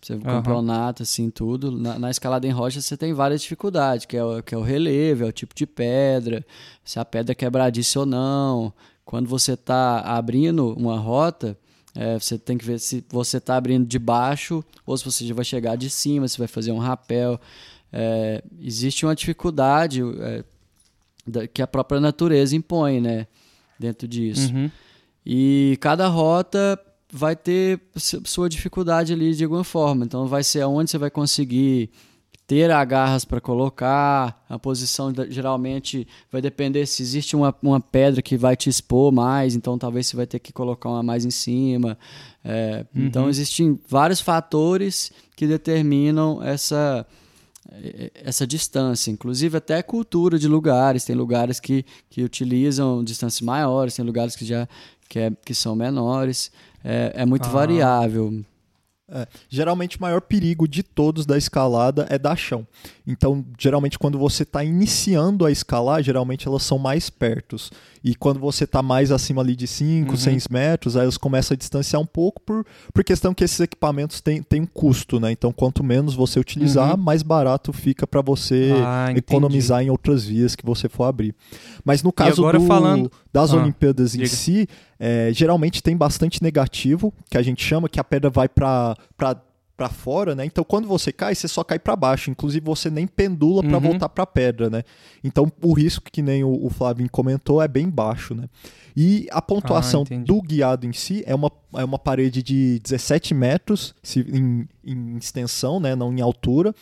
Você Aham. campeonato, assim, tudo. Na, na escalada em rocha você tem várias dificuldades, que é, o, que é o relevo, é o tipo de pedra, se a pedra é quebradiça ou não. Quando você está abrindo uma rota, é, você tem que ver se você está abrindo de baixo ou se você já vai chegar de cima, se vai fazer um rapel. É, existe uma dificuldade é, da- que a própria natureza impõe, né? Dentro disso. Uhum. E cada rota vai ter su- sua dificuldade ali de alguma forma. Então vai ser aonde você vai conseguir ter agarras para colocar, a posição geralmente vai depender se existe uma, uma pedra que vai te expor mais, então talvez você vai ter que colocar uma mais em cima. É, Então existem vários fatores que determinam essa essa distância, inclusive até cultura de lugares, tem lugares que, que utilizam distâncias maiores, tem lugares que já que, é, que são menores, é, é muito Ah. variável. É, geralmente o maior perigo de todos da escalada é dar chão. Então, geralmente quando você está iniciando a escalar, geralmente elas são mais pertos. E quando você está mais acima ali de 5, uhum. 6 metros, aí elas começam a distanciar um pouco por, por questão que esses equipamentos têm, têm um custo, né? Então, quanto menos você utilizar, uhum. mais barato fica para você ah, economizar em outras vias que você for abrir. Mas no caso do, falando... das ah, Olimpíadas diga. em si, é, geralmente tem bastante negativo, que a gente chama que a pedra vai para para fora, né? Então quando você cai, você só cai para baixo. Inclusive você nem pendula para uhum. voltar para a pedra, né? Então o risco que nem o, o comentou é bem baixo, né? E a pontuação ah, do guiado em si é uma, é uma parede de 17 metros se, em, em extensão, né? Não em altura.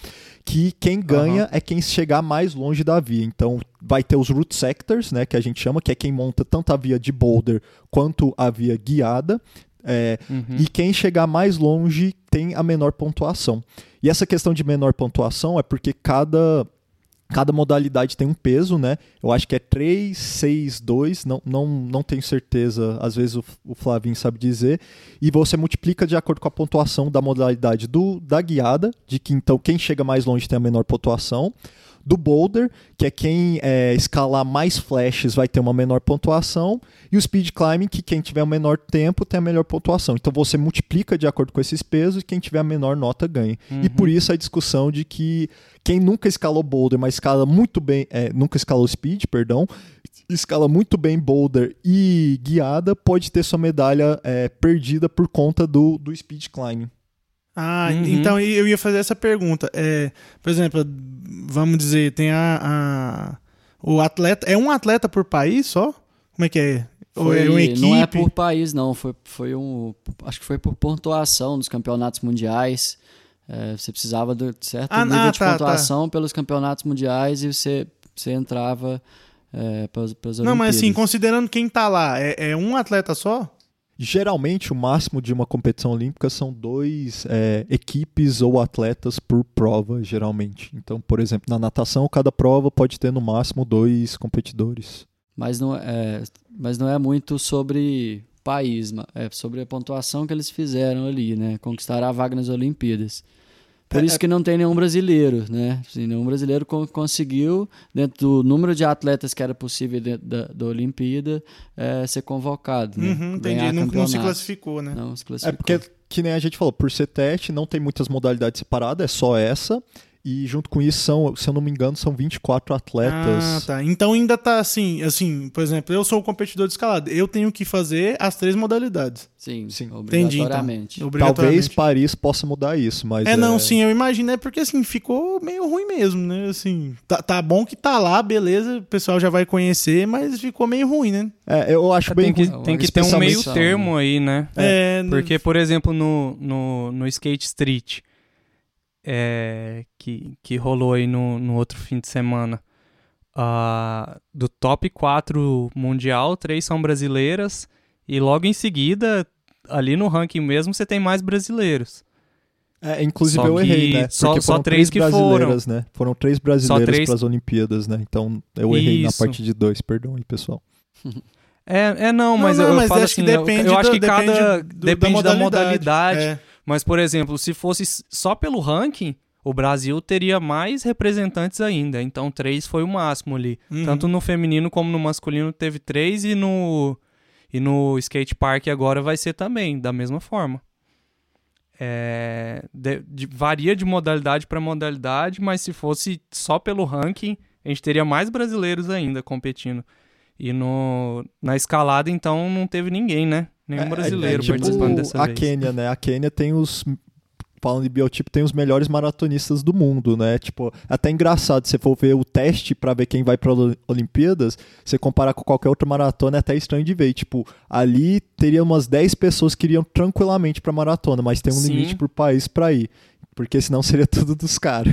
Que quem ganha uhum. é quem chegar mais longe da via. Então vai ter os root sectors, né? Que a gente chama, que é quem monta tanto a via de boulder quanto a via guiada. É, uhum. E quem chegar mais longe tem a menor pontuação. E essa questão de menor pontuação é porque cada, cada modalidade tem um peso, né? Eu acho que é 3, 6, 2, não, não, não tenho certeza, às vezes o, o Flavinho sabe dizer. E você multiplica de acordo com a pontuação da modalidade do, da guiada, de que então quem chega mais longe tem a menor pontuação do boulder, que é quem é, escalar mais flashes vai ter uma menor pontuação, e o speed climbing, que quem tiver o menor tempo tem a melhor pontuação. Então você multiplica de acordo com esses pesos e quem tiver a menor nota ganha. Uhum. E por isso a discussão de que quem nunca escalou boulder, mas escala muito bem, é, nunca escalou speed, perdão, escala muito bem boulder e guiada, pode ter sua medalha é, perdida por conta do, do speed climbing. Ah, uhum. então eu ia fazer essa pergunta. É, por exemplo, vamos dizer, tem a, a, o atleta. É um atleta por país só? Como é que é? Foi, Ou é uma equipe? Não é por país, não. Foi, foi um. Acho que foi por pontuação dos campeonatos mundiais. É, você precisava de certo ah, nível ah, de tá, tá. pontuação tá. pelos campeonatos mundiais e você, você entrava é, para as Não, mas assim, considerando quem tá lá, é, é um atleta só? Geralmente, o máximo de uma competição olímpica são dois é, equipes ou atletas por prova, geralmente. Então, por exemplo, na natação, cada prova pode ter no máximo dois competidores. Mas não é, mas não é muito sobre país, é sobre a pontuação que eles fizeram ali, né? Conquistar a vaga nas Olimpíadas. Por é, isso é que não tem nenhum brasileiro, né? Assim, nenhum brasileiro co conseguiu, dentro do número de atletas que era possível dentro da, da Olimpíada, é, ser convocado. Né? Uhum, entendi. Não, não, se classificou, né? Não se classificou. É porque, que nem a gente falou, por ser teste, não tem muitas modalidades separadas, é só essa. E junto com isso são, se eu não me engano, são 24 atletas. Ah, tá. Então ainda tá assim, assim, por exemplo, eu sou o competidor de escalada, eu tenho que fazer as três modalidades. Sim, sim. Obrigatoriamente. Entendi, então. Talvez Paris possa mudar isso, mas. É, é, não, sim, eu imagino, é porque assim, ficou meio ruim mesmo, né? Assim, tá, tá bom que tá lá, beleza, o pessoal já vai conhecer, mas ficou meio ruim, né? É, eu acho bem Tem que, tem que ter um meio termo aí, né? É, é porque, por exemplo, no, no, no Skate Street é, que, que rolou aí no, no outro fim de semana. Uh, do top 4 mundial, três são brasileiras. E logo em seguida, ali no ranking mesmo, você tem mais brasileiros. É, inclusive só eu errei, né? Porque só, só três, que foram. Né? Foram três brasileiras três... para as Olimpíadas, né? Então eu errei Isso. na parte de dois, perdão aí, pessoal. É, é não, mas não, não, eu, mas falo assim, eu, eu, acho que cada do, depende da modalidade. Da modalidade é. Mas, por exemplo, se fosse só pelo ranking, o Brasil teria mais representantes ainda. Então, três foi o máximo ali. Uhum. Tanto no feminino como no masculino teve três e no, e no skate park agora vai ser também, da mesma forma. É, de, de, varia de modalidade para modalidade, mas se fosse só pelo ranking, a gente teria mais brasileiros ainda competindo. E no, na escalada, então, não teve ninguém, né? Nenhum é, brasileiro é, é tipo participando dessa a vez. A Quênia, né? A Quênia tem os falando de biotipo, tem os melhores maratonistas do mundo, né? Tipo, até engraçado, se for ver o teste para ver quem vai para Olimpíadas, você comparar com qualquer outra maratona, é até estranho de ver. Tipo, ali teria umas 10 pessoas que iriam tranquilamente para maratona, mas tem um Sim. limite por país para ir, porque senão seria tudo dos caras.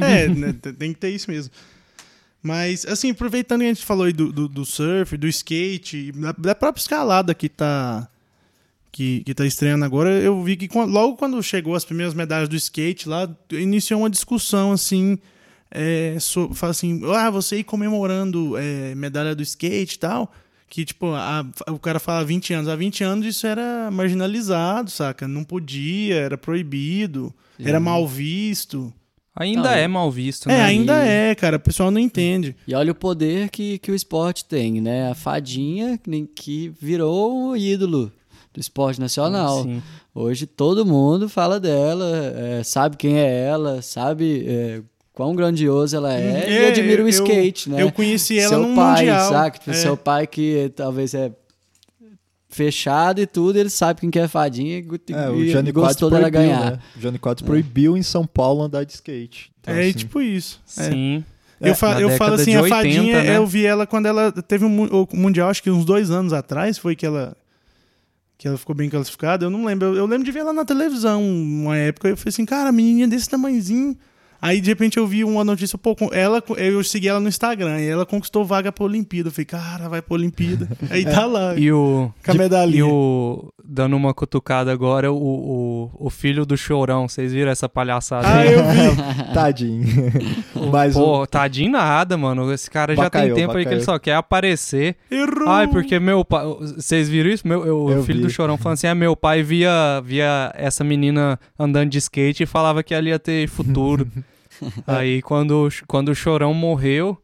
é, né, tem que ter isso mesmo. Mas, assim, aproveitando que a gente falou aí do, do, do surf, do skate, da, da própria escalada que tá que, que tá estreando agora, eu vi que quando, logo quando chegou as primeiras medalhas do skate lá, iniciou uma discussão assim. É, so, fala assim, ah, você ir comemorando é, medalha do skate e tal. Que, tipo, a- o cara fala 20 anos. Há 20 anos isso era marginalizado, saca? Não podia, era proibido, era mal visto. Ainda Não, é mal visto, É, né? ainda é, cara. O pessoal não entende. E olha o poder que, que o esporte tem, né? A fadinha que nem- que virou o ídolo do esporte nacional. Sim. Hoje todo mundo fala dela, é, sabe quem é ela, sabe é, quão grandioso ela é, e É, admira o eu- skate, né? Eu conheci ela seu num pai, mundial. saca? Tipo, É. Seu pai que talvez é fechado e tudo, ele sabe quem que é fadinha e, É, o e Jânio Quadros gostou dela proibiu, ganhar. né? O Jânio Quadros proibiu em São Paulo andar de skate. Então, É, assim, tipo isso. É. Sim. Eu, fa- na eu falo assim, de a 80, fadinha, né? eu vi ela quando ela teve um o mundial, acho que uns dois anos atrás, foi que ela que ela ficou bem classificada. Eu não lembro. Eu, eu lembro de ver ela na televisão uma época. Eu falei assim, cara, a menininha desse tamanhozinho. Aí, de repente, eu vi uma notícia, pô, ela, eu segui ela no Instagram e ela conquistou vaga pra Olimpíada. Eu falei, cara, vai pra Olimpíada. Aí tá lá, E o. com a medalhinha. E o. Dando uma cutucada agora, o, o, o filho do chorão. Vocês viram essa palhaçada Ah, aí? eu vi. Tadinho. Mas o- Pô, tadinho nada, mano. Esse cara já Bacaiou, tem tempo aí que ele bacaiou. só quer aparecer. Errou. Ai, porque meu pai. Vocês viram isso? Meu, eu- Eu o filho vi. do chorão falando assim: ah, meu pai via, via essa menina andando de skate e falava que ela ia ter futuro. Aí quando, quando o chorão morreu.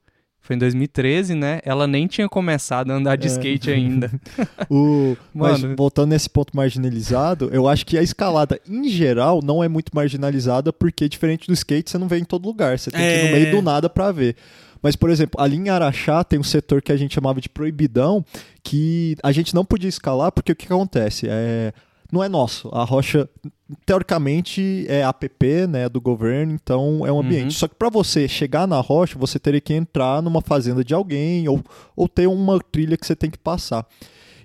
Foi em 2013, né? Ela nem tinha começado a andar de É. skate ainda. O, mas Mano. voltando nesse ponto marginalizado, eu acho que a escalada em geral não é muito marginalizada porque diferente do skate você não vê em todo lugar, você tem que ir É. no meio do nada pra ver. Mas, por exemplo, ali em Araxá tem um setor que a gente chamava de proibidão, que a gente não podia escalar porque o que acontece? É, não é nosso. A rocha, teoricamente, é APP, né, do governo, então é um ambiente. Uhum. Só que para você chegar na rocha, você teria que entrar numa fazenda de alguém ou, ou ter uma trilha que você tem que passar.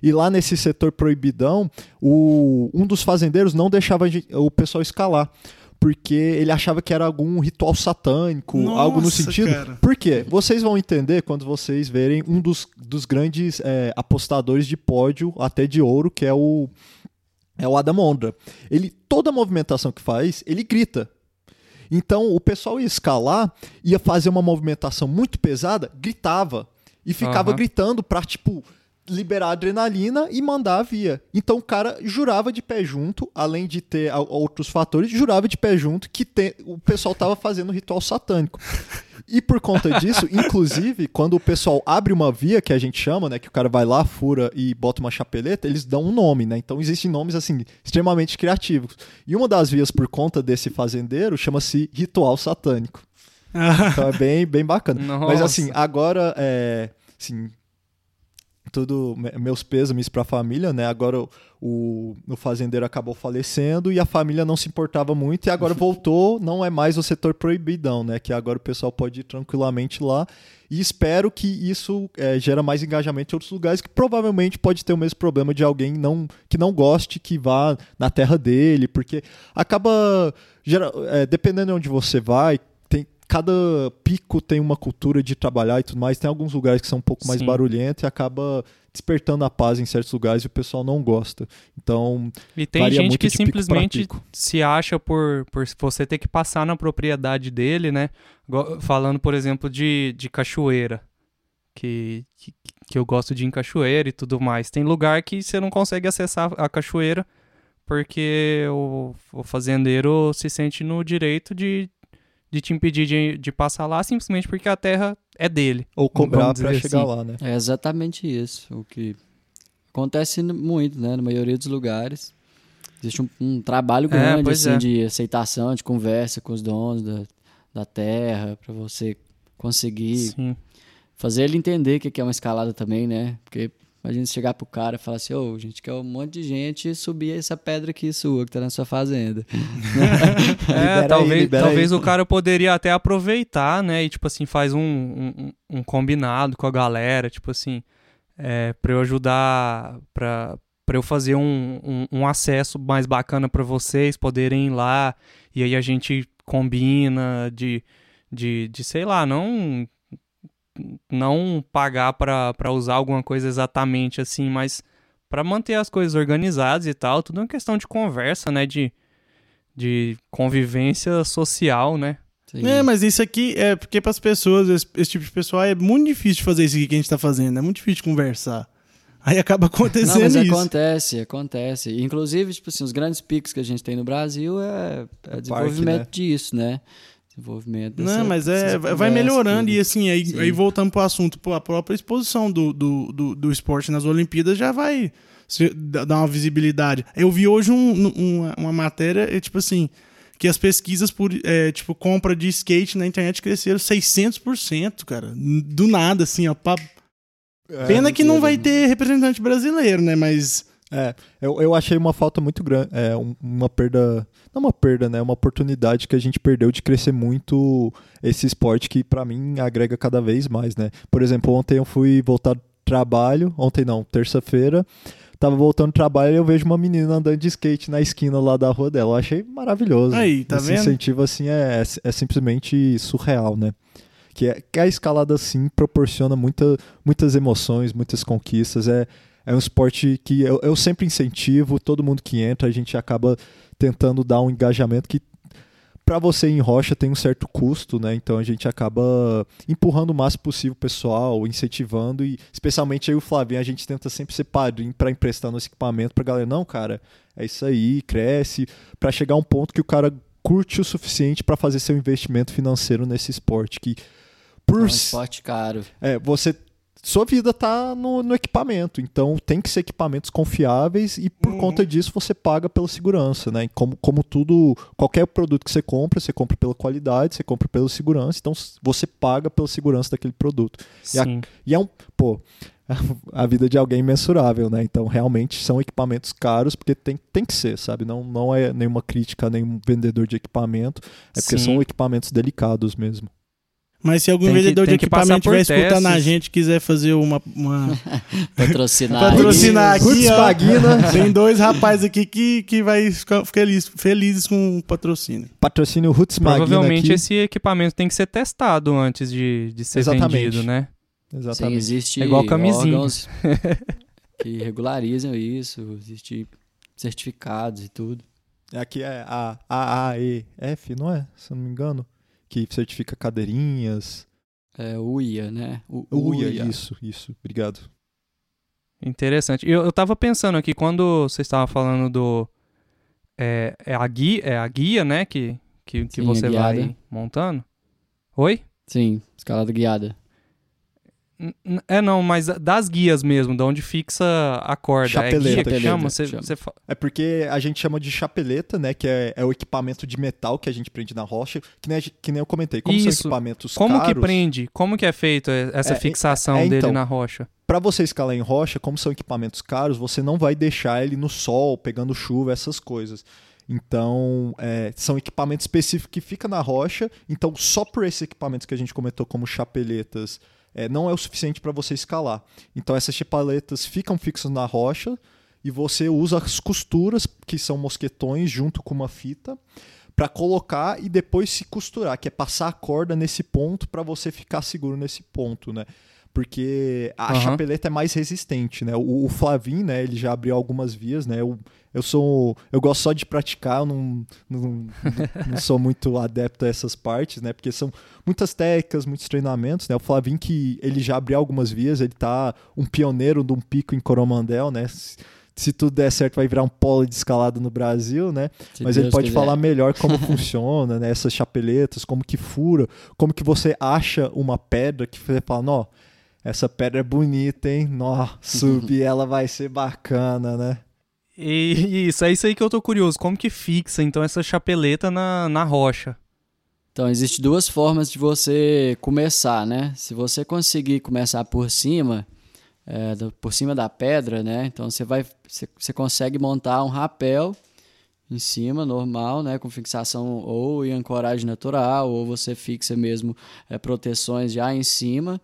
E lá nesse setor proibidão, o, um dos fazendeiros não deixava o pessoal escalar. Porque ele achava que era algum ritual satânico, algo no Nossa, sentido. cara. Por quê? Vocês vão entender quando vocês verem um dos, dos grandes é, apostadores de pódio, até de ouro, que é o, é o Adam Ondra. Ele, toda a movimentação que faz, ele grita. Então o pessoal ia escalar, ia fazer uma movimentação muito pesada, gritava. E ficava Aham. gritando pra, tipo, liberar adrenalina e mandar a via. Então o cara jurava de pé junto, além de ter outros fatores, jurava de pé junto que te- o pessoal tava fazendo ritual satânico. E por conta disso, inclusive, quando o pessoal abre uma via, que a gente chama, né, que o cara vai lá, fura e bota uma chapeleta, eles dão um nome, né? Então existem nomes assim extremamente criativos. E uma das vias por conta desse fazendeiro chama-se ritual satânico. Então é bem, bem bacana. Mas Nossa. assim, agora é. Assim, tudo. me- Meus pêsames pra família, né? Agora o, o, fazendeiro acabou falecendo e a família não se importava muito e agora voltou, não é mais o setor proibidão, né? Que agora o pessoal pode ir tranquilamente lá. E espero que isso é, gera mais engajamento em outros lugares, que provavelmente pode ter o mesmo problema de alguém não, que não goste que vá na terra dele, porque acaba. gera- é, dependendo de onde você vai, cada pico tem uma cultura de trabalhar e tudo mais. Tem alguns lugares que são um pouco mais barulhentos e acaba despertando a paz em certos lugares e o pessoal não gosta. Então, E tem Varia gente muito que pico simplesmente pico. se acha por, por você ter que passar na propriedade dele, né? Falando, por exemplo, de, de cachoeira. Que, que, que eu gosto de ir em cachoeira e tudo mais. Tem lugar que você não consegue acessar a cachoeira porque o, o fazendeiro se sente no direito de, de te impedir de, de passar lá simplesmente porque a terra é dele. ou cobrar dizer chegar assim. lá, né? É exatamente isso. O que acontece muito, né? Na maioria dos lugares. Existe um, um trabalho grande, pois assim, é. de aceitação, de conversa com os donos da, da terra, para você conseguir Sim. fazer ele entender que é uma escalada também, né? Porque imagina você chegar pro cara e falar assim, ô, a gente quer um monte de gente subir essa pedra aqui sua, que tá na sua fazenda. É, Libera aí, talvez, talvez aí. o cara poderia até aproveitar, né? E, tipo assim, faz um, um, um combinado com a galera, tipo assim, é, pra eu ajudar, pra, pra eu fazer um, um, um acesso mais bacana pra vocês poderem ir lá, e aí a gente combina de, de, de sei lá, não não pagar pra pra usar alguma coisa exatamente assim, mas pra manter as coisas organizadas e tal, tudo é uma questão de conversa, né? De, de convivência social, né? Sim. É, mas isso aqui é porque para as pessoas, esse, esse tipo de pessoal, é muito difícil de fazer isso aqui que a gente tá fazendo. É muito difícil de conversar. Aí acaba acontecendo Não, mas isso. acontece, acontece. Inclusive, tipo assim, os grandes picos que a gente tem no Brasil é, é desenvolvimento né? disso, né? Desenvolvimento dessa, Não, mas é, vai melhorando tudo. e assim, aí, Sim. aí voltando pro assunto, pô, a própria exposição do, do, do, do esporte nas Olimpíadas já vai se- dar uma visibilidade. Eu vi hoje um- uma, uma matéria, é, tipo assim, que as pesquisas por, é, tipo, compra de skate na internet cresceram 600%, cara. Do nada, assim, ó. pa- Pena que não vai ter representante brasileiro, né? Mas É, eu, eu achei uma falta muito grande, é, um- uma perda, não uma perda, né, uma oportunidade que a gente perdeu de crescer muito esse esporte que pra mim agrega cada vez mais, né. Por exemplo, ontem eu fui voltar do trabalho, ontem não, terça-feira, tava voltando do trabalho e eu vejo uma menina andando de skate na esquina lá da rua dela, eu achei maravilhoso. Aí, tá Esse vendo? incentivo, assim, é, é simplesmente surreal, né. Que, é, que a escalada, assim, proporciona muita, muitas emoções, muitas conquistas, é, é um esporte que eu, eu sempre incentivo, todo mundo que entra, a gente acaba tentando dar um engajamento que para você ir em rocha tem um certo custo, né? Então a gente acaba empurrando o máximo possível o pessoal, incentivando e especialmente aí o Flavinho, a gente tenta sempre ser padrinho para emprestar nosso equipamento pra galera, não, cara, é isso aí, cresce, para chegar a um ponto que o cara curte o suficiente para fazer seu investimento financeiro nesse esporte que É por um s- esporte caro. é, você. Sua vida tá no, no equipamento, então tem que ser equipamentos confiáveis e por Uhum. conta disso você paga pela segurança, né? E como, como tudo, qualquer produto que você compra, você compra pela qualidade, você compra pela segurança, então você paga pela segurança daquele produto. E a- Sim. E é um, pô, a vida de alguém é mensurável, né? Então realmente são equipamentos caros porque tem, tem que ser, sabe? Não, não é nenhuma crítica a nenhum vendedor de equipamento, é porque Sim. são equipamentos delicados mesmo. Mas se algum Tem que- vendedor de equipamento estiver escutando a gente e quiser fazer uma. uma Patrocinar. patrocinar aqui, Roots ó. Bagina. Tem dois rapazes aqui que, que vai ficar feliz, felizes com o patrocínio. Patrocínio Roots Magina Provavelmente aqui. esse equipamento tem que ser testado antes de, de ser Exatamente. vendido, né? Sim, Exatamente. existe É igual camisinha. que regularizam isso, existe certificados e tudo. Aqui é a AAEF, não é? Se eu não me engano. Que certifica cadeirinhas. É UIA, né? O, Uia, isso, isso. Obrigado. Interessante. Eu, eu tava pensando aqui, quando você estava falando do. É, é, a, guia, é a guia, né? Que, que, que Sim, você vai montando. Oi? Sim, escalada guiada. É, não, mas das guias mesmo, de onde fixa a corda. Chapeleta. É guia que chama? Você, chama. você fa- É porque a gente chama de chapeleta, né? Que é, é o equipamento de metal que a gente prende na rocha. Que nem, que nem eu comentei. Como são Isso. equipamentos Como que caros, prende? Como que é feito essa É, fixação é, dele então. na rocha? Pra você escalar em rocha, como são equipamentos caros, você não vai deixar ele no sol, pegando chuva, essas coisas. Então, é, são equipamentos específicos que ficam na rocha. Então, só por esses equipamentos que a gente comentou como chapeletas, é, não é o suficiente para você escalar. Então, essas chapeletas ficam fixas na rocha e você usa as costuras, que são mosquetões, junto com uma fita, para colocar e depois se costurar, que é passar a corda nesse ponto para você ficar seguro nesse ponto, né? Porque a Aham. chapeleta é mais resistente, né? O, o Flavin, né? Ele já abriu algumas vias, né? Eu, eu sou, eu gosto só de praticar, eu não, não, não sou muito adepto a essas partes, né? Porque são muitas técnicas, muitos treinamentos, né? O Flavin que ele já abriu algumas vias, ele tá um pioneiro de um pico em Coromandel, né? Se, se tudo der certo, vai virar um polo de escalada no Brasil, né? se Mas ele Deus pode quiser. falar melhor como funciona, né? Essas chapeletas, como que fura, como que você acha uma pedra que você fala, nó, essa pedra é bonita, hein? Nó, subir ela vai ser bacana, né? E isso, é isso aí que eu tô curioso. Como que fixa, então, essa chapeleta na, na rocha? Então, existe duas formas de você começar, né? Se você conseguir começar por cima, é, do- por cima da pedra, né? Então, você vai, você, você consegue montar um rapel em cima, normal, né? Com fixação ou em ancoragem natural, ou você fixa mesmo é, proteções já em cima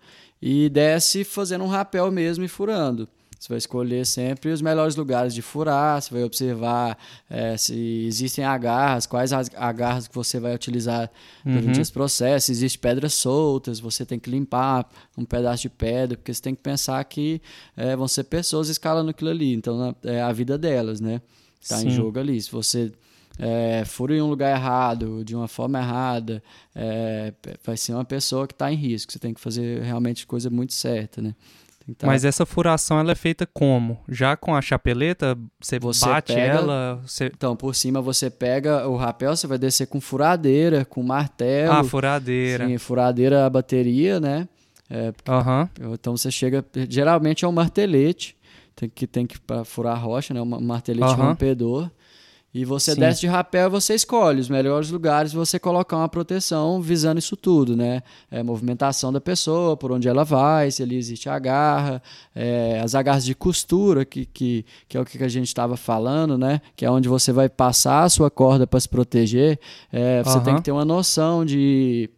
e desce fazendo um rapel mesmo e furando. Você vai escolher sempre os melhores lugares de furar, você vai observar é, se existem agarras, quais as agarras que você vai utilizar durante Uhum. esse processo. Existem pedras soltas, você tem que limpar um pedaço de pedra, porque você tem que pensar que é, vão ser pessoas escalando aquilo ali, então é a vida delas, né? Tá em jogo ali. Se você é, fura em um lugar errado, de uma forma errada, é, vai ser uma pessoa que está em risco. Você tem que fazer realmente coisa muito certa, né? Tá. Mas essa furação ela é feita como? Já com a chapeleta, você, Você bate pega- ela, você... Então, por cima você pega o rapel, você vai descer com furadeira, com martelo. Ah, furadeira. Sim, furadeira a bateria, né? É, Aham. então você chega. Geralmente é um martelete, tem que, tem que pra furar a rocha, né? Um martelete Aham. rompedor. E você Sim. desce de rapel e você escolhe os melhores lugares você colocar uma proteção visando isso tudo, né? É, movimentação da pessoa, por onde ela vai, se ali existe a garra, é, as agarras de costura, que, que, que é o que a gente estava falando, né? Que é onde você vai passar a sua corda para se proteger. É, você tem Aham. que ter uma noção de,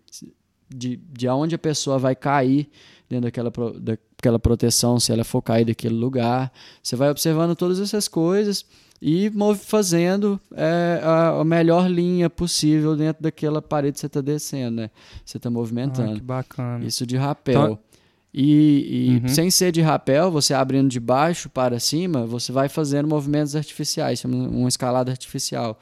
de, de aonde a pessoa vai cair dentro daquela, daquela proteção, se ela for cair daquele lugar. Você vai observando todas essas coisas e fazendo é, a, a melhor linha possível dentro daquela parede que você está descendo, né? Você está Ah, movimentando. que bacana. Isso de rapel. Então- E, e Uhum. sem ser de rapel, você abrindo de baixo para cima, você vai fazendo movimentos artificiais, chama uma escalada artificial.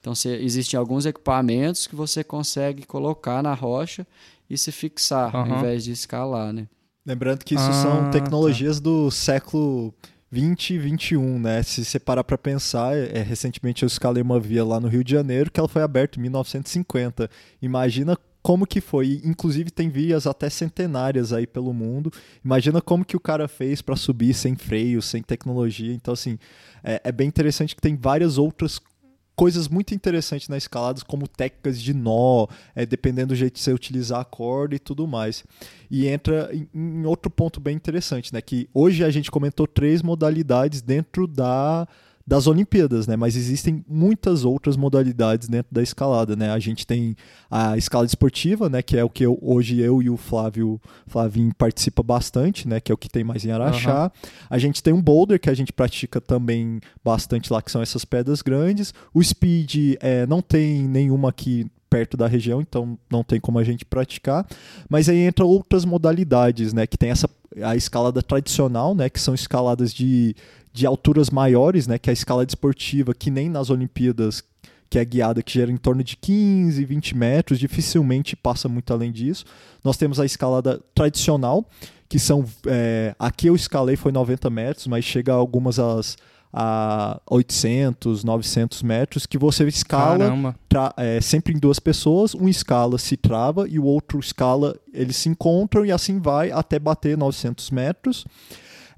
Então, você, existem alguns equipamentos que você consegue colocar na rocha e se fixar, Aham. ao invés de escalar, né? Lembrando que isso Ah, são tá. tecnologias do século 20 e 21, né? Se você parar para pensar, é, recentemente eu escalei uma via lá no Rio de Janeiro que ela foi aberta em 1950. Imagina como que foi, inclusive tem vias até centenárias aí pelo mundo. Imagina como que o cara fez para subir sem freio, sem tecnologia. Então assim, é, é bem interessante que tem várias outras coisas muito interessantes na escalada, como técnicas de nó, é, dependendo do jeito que você utilizar a corda e tudo mais. E entra em, em outro ponto bem interessante, né? Que hoje a gente comentou três modalidades dentro da, das Olimpíadas, né? Mas existem muitas outras modalidades dentro da escalada, né? A gente tem a escalada esportiva, né? Que é o que eu- hoje eu e o Flávio Flavinho participa bastante, né? Que é o que tem mais em Araxá. A gente tem um boulder que a gente pratica também bastante lá, que são essas pedras grandes. O speed é, não tem nenhuma aqui perto da região, então não tem como a gente praticar. Mas aí entra outras modalidades, né? Que tem essa a escalada tradicional, né? Que são escaladas de, de alturas maiores, né? Que é a escalada esportiva, que nem nas Olimpíadas que é guiada que gera em torno de 15, 20 metros, dificilmente passa muito além disso. Nós temos a escalada tradicional, que são. é, aqui eu escalei foi 90 metros, mas chega algumas as, a 800, 900 metros, que você escala tra- é, sempre em duas pessoas, um escala se trava e o outro escala, eles se encontram e assim vai até bater 900 metros.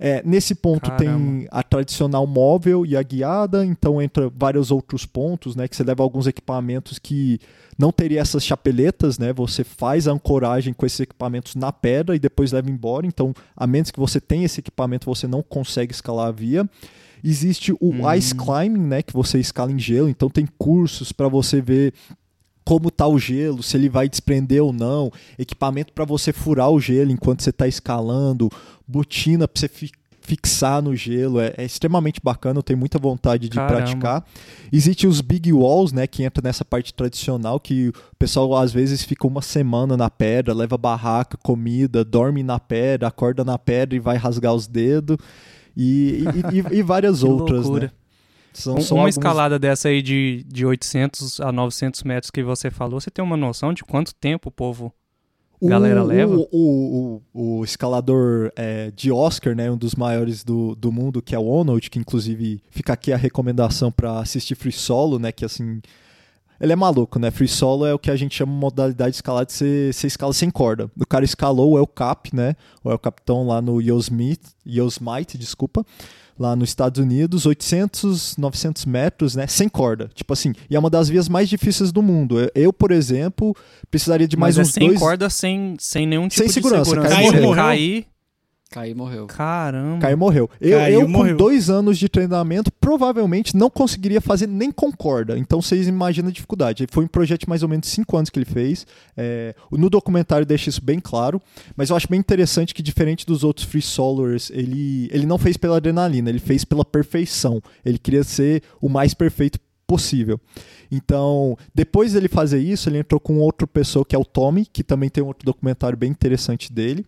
É, nesse ponto tem Caramba. a tradicional móvel e a guiada, então entra vários outros pontos, né, que você leva alguns equipamentos que não teria essas chapeletas, né, você faz a ancoragem com esses equipamentos na pedra e depois leva embora, então a menos que você tenha esse equipamento, você não consegue escalar a via. Existe o Hum. ice climbing, né, que você escala em gelo, então tem cursos para você ver como tá o gelo, se ele vai desprender ou não, equipamento para você furar o gelo enquanto você está escalando, botina para você fi- fixar no gelo, é, é extremamente bacana, eu tenho muita vontade de Caramba. praticar. Existem os big walls, né, que entra nessa parte tradicional, que o pessoal às vezes fica uma semana na pedra, leva barraca, comida, dorme na pedra, acorda na pedra e vai rasgar os dedos. E, e- e- várias outras, loucura. né? São, são uma alguns- escalada dessa aí de, de 800 a 900 metros que você falou, você tem uma noção de quanto tempo o povo galera o, leva? O, o, o, o escalador é, de Oscar, né, um dos maiores do, do mundo, que é o Onold, que inclusive fica aqui a recomendação para assistir Free Solo, né, que assim... Ele é maluco, né? Free solo é o que a gente chama de modalidade de escalada de você, você escala sem corda. O cara escalou o El Cap, né? O El Capitão lá no Yosemite, Yosemite, desculpa, lá nos Estados Unidos, 800, 900 metros, né? Sem corda. Tipo assim, e é uma das vias mais difíceis do mundo. Eu, por exemplo, precisaria de mais Mas uns é sem dois... corda, sem, sem nenhum tipo Sem de segurança, segurança. caiu, Se Cair e morreu. caramba. Caiu e morreu. Eu, Caiu, eu com morreu. dois anos de treinamento, provavelmente não conseguiria fazer nem com corda. Então vocês imaginam a dificuldade. Foi um projeto de mais ou menos cinco anos que ele fez. É, no documentário deixa isso bem claro. Mas eu acho bem interessante que, diferente dos outros free solers, ele, ele não fez pela adrenalina, ele fez pela perfeição. Ele queria ser o mais perfeito possível. Então, depois dele fazer isso, ele entrou com outra pessoa que é o Tommy, que também tem um outro documentário bem interessante dele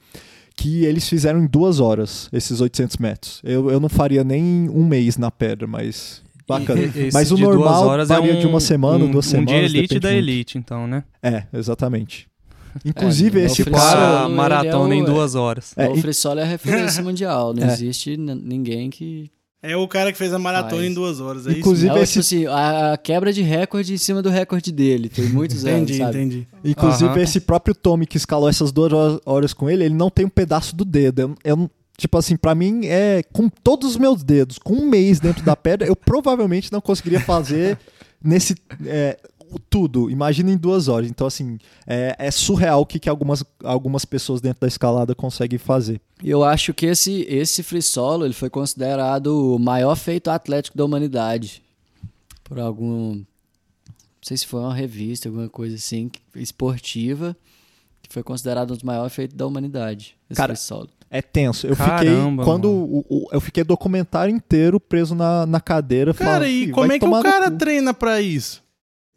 que eles fizeram em duas horas, esses 800 metros. Eu, eu não faria nem um mês na pedra, mas bacana. E- mas o normal horas é varia um- de uma semana, um, duas Um semanas. de elite da muito. elite, então, né? É, exatamente. Inclusive, É, esse Para cara. Free a maratona é em o- duas horas. É, o freestyle é a referência mundial. Não É. existe ninguém que. É o cara que fez a maratona Mas- em duas horas, é Inclusive, isso? É, o, esse- tipo assim, a, quebra de recorde em cima do recorde dele. Tem muitos anos, Entendi, sabe? entendi. Inclusive, Aham. esse próprio Tommy que escalou essas duas horas- com ele, ele não tem um pedaço do dedo. Eu, eu não- tipo assim, pra mim, é com todos os meus dedos, com um mês dentro da pedra, eu provavelmente não conseguiria fazer nesse. é, tudo, imagina em duas horas. Então, assim, é, é surreal o que, que algumas, algumas pessoas dentro da escalada conseguem fazer. Eu acho que esse, esse free solo ele foi considerado o maior feito atlético da humanidade. Por algum. Não sei se foi uma revista, alguma coisa assim, esportiva, que foi considerado um dos maiores feitos da humanidade. Esse Cara, free solo. É tenso. Eu Caramba, fiquei. Quando o, o- eu fiquei documentário inteiro preso na, na cadeira. Cara, falando, e "Filho, como é que o cara cu." treina pra isso?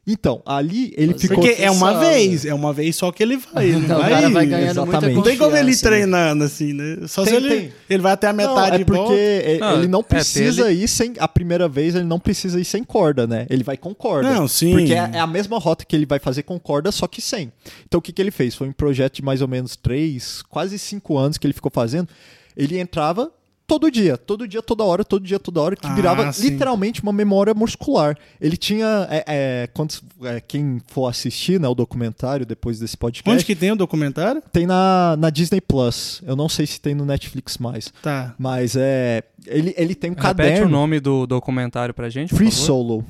Então, ali ele Mas ficou. Porque é uma vez, é uma vez só que ele vai. Ele não Não, o vai vai ganhando muita exatamente. Não tem como ele ir né? treinando assim, né? Só se Tem, ele, tem. ele vai até a metade não, é porque volta. é- Não, ele não é, precisa ir sem. A primeira vez ele não precisa ir sem corda, né? Ele vai com corda. Não, sim. Porque é, é a mesma rota que ele vai fazer com corda, só que sem. Então o que, que ele fez? Foi um projeto de mais ou menos três, quase cinco anos que ele ficou fazendo. Ele entrava todo dia, todo dia, toda hora, todo dia, toda hora, que Ah, virava sim. literalmente uma memória muscular. Ele tinha. é, é, quando, é, quem for assistir né, o documentário depois desse podcast. Onde que tem o documentário? Tem na, na Disney Plus. Eu não sei se tem no Netflix mais. Tá. Mas é. Ele, ele tem um Repete caderno. o nome do documentário pra gente, por Free favor. Solo.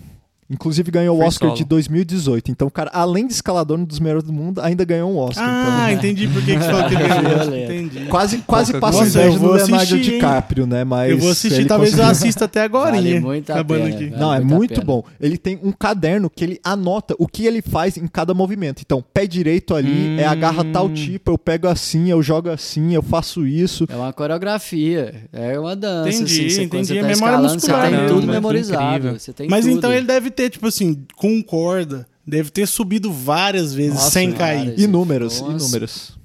Inclusive ganhou o Oscar Solo. de 2018. Então, o cara, além de escalador, um dos melhores do mundo, ainda ganhou um Oscar. Ah, entendi por que você falou que ele ganhou. Entendi. então, quase quase passa coisa. inveja vou Leonardo assistir? DiCaprio, né? Mas eu vou assistir, ele talvez eu assista até agora. Vale muito a acabando pena, aqui. velho. Não, é Vale muito bom. Ele tem um caderno que ele anota o que ele faz em cada movimento. Então, pé direito ali, Hum. é agarra tal tipo, eu pego assim, eu jogo assim, eu faço isso. É uma coreografia, é uma dança. Entendi, assim, você, entendi. você É tá memória escalando, muscular você tem mesmo, tudo né? Que memorizado. Você tem Mas tudo. então ele deve ter, tipo assim, com corda, deve ter subido várias vezes Nossa, sem cair. Isso Inúmeros, umas- inúmeros.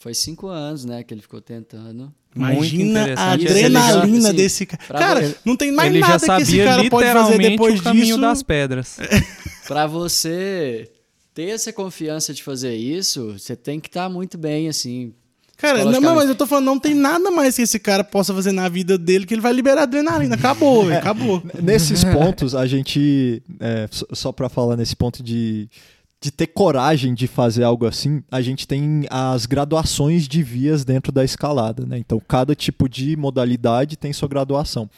Foi cinco anos, né, que ele ficou tentando. Imagina a adrenalina já- assim, desse cara. Cara, você- não tem mais nada que esse sabia cara pode fazer depois o caminho disso. das pedras. Pra você ter essa confiança de fazer isso, você tem que estar muito bem, assim. Cara, não, mas eu tô falando, não tem nada mais que esse cara possa fazer na vida dele que ele vai liberar adrenalina. Acabou, velho, acabou. Nesses pontos, a gente. é, só- só pra falar nesse ponto de, de ter coragem de fazer algo assim, a gente tem as graduações de vias dentro da escalada, né? Então, cada tipo de modalidade tem sua graduação.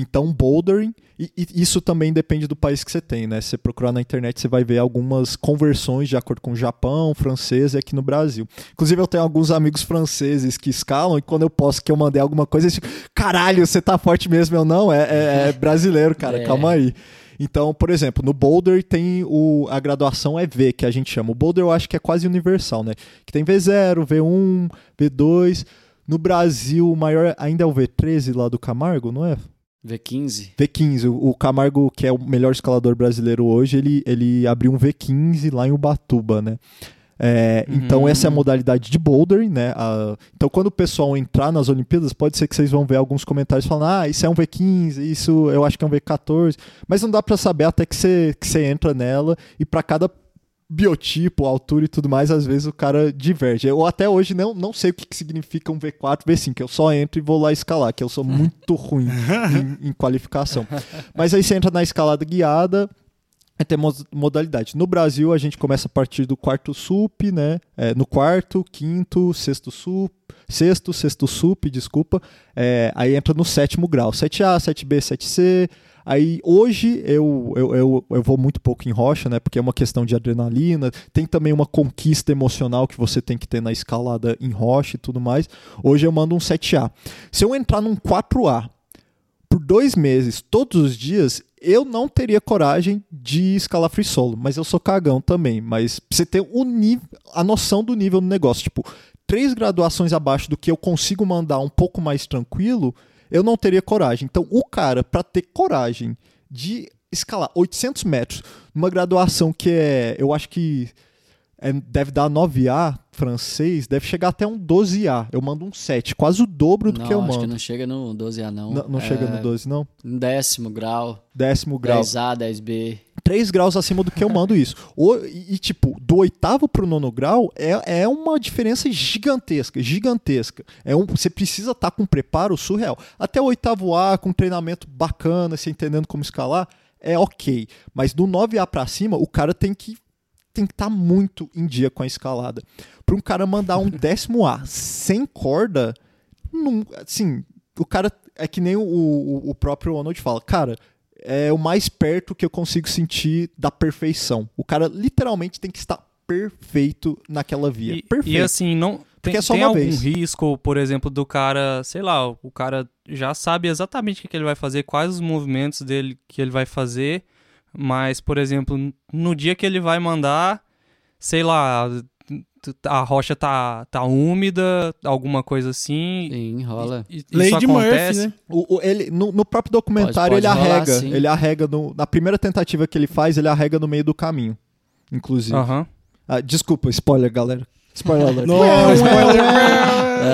Então, bouldering, e, e isso também depende do país que você tem, né? Se você procurar na internet, você vai ver algumas conversões de acordo com o Japão, francês e aqui no Brasil. Inclusive, eu tenho alguns amigos franceses que escalam e quando eu posto que eu mandei alguma coisa, eles ficam, caralho, você tá forte mesmo? Eu não, é, é- é brasileiro, cara, É. calma aí. Então, por exemplo, no Boulder tem o, a graduação é V, que a gente chama. O Boulder eu acho que é quase universal, né? Que tem V0, V1, V2. No Brasil, o maior ainda é o V13 lá do Camargo, não é? V15. V15, o Camargo, que é o melhor escalador brasileiro hoje, ele, ele abriu um V15 lá em Ubatuba, né? É, Então, essa é a modalidade de bouldering, né? A- então, quando o pessoal entrar nas Olimpíadas, pode ser que vocês vão ver alguns comentários falando: ah, isso é um V15, isso eu acho que é um V14. Mas não dá pra saber até que você, que você entra nela e pra cada biotipo, altura e tudo mais, às vezes o cara diverge. Eu até hoje não, não sei o que, que significa um V4, V5, que eu só entro e vou lá escalar, que eu sou muito ruim em, em qualificação. Mas aí você entra na escalada guiada, é ter mo- modalidade. No Brasil, a gente começa a partir do quarto sup, né? É, no quarto, quinto, sexto sup, sexto, sexto sup, desculpa. É, aí entra no sétimo grau, 7A, 7B, 7C. Aí hoje eu, eu, eu, eu vou muito pouco em rocha, né? Porque é uma questão de adrenalina. Tem também uma conquista emocional que você tem que ter na escalada em rocha e tudo mais. Hoje eu mando um 7A. Se eu entrar num 4A por dois meses, todos os dias, eu não teria coragem de escalar free solo. Mas eu sou cagão também. Mas você ter o a noção do nível do negócio. Tipo, três graduações abaixo do que eu consigo mandar um pouco mais tranquilo, eu não teria coragem. Então, o cara, pra ter coragem de escalar 800 metros numa graduação que é, eu acho que é- deve dar 9A, francês deve chegar até um 12A. Eu mando um 7, quase o dobro do não, que eu acho mando. que não chega no 12A, não. Não, não É, chega no 12, não? Um décimo grau, Décimo grau. 10A, 10B. 3 graus acima do que eu mando isso. O- e, e, tipo, do oitavo pro nono grau é, é uma diferença gigantesca, gigantesca. É um, você precisa estar com preparo surreal. Até o oitavo A, com treinamento bacana, se entendendo como escalar, é ok. Mas do 9A pra cima, o cara tem que tem que estar muito em dia com a escalada. Pra um cara mandar um décimo A sem corda, não, assim, o cara é que nem o, o, o próprio Arnold fala, cara, é o mais perto que eu consigo sentir da perfeição. O cara literalmente tem que estar perfeito naquela via. E, perfeito. e assim, não tem, é só tem algum vez. risco, por exemplo, do cara, sei lá, o cara já sabe exatamente o que ele vai fazer, quais os movimentos dele que ele vai fazer, mas, por exemplo, no dia que ele vai mandar, sei lá, a rocha tá, tá úmida, alguma coisa assim. Sim, rola. e- isso Lei de Murphy, acontece. né? O- o- ele, no, no próprio documentário Pode- ele pode rolar, arrega. sim. Ele arrega no- na primeira tentativa que ele faz, ele arrega no meio do caminho. Inclusive. Aham. Ah, desculpa, spoiler, galera. Spoiler alert. Não, spoiler.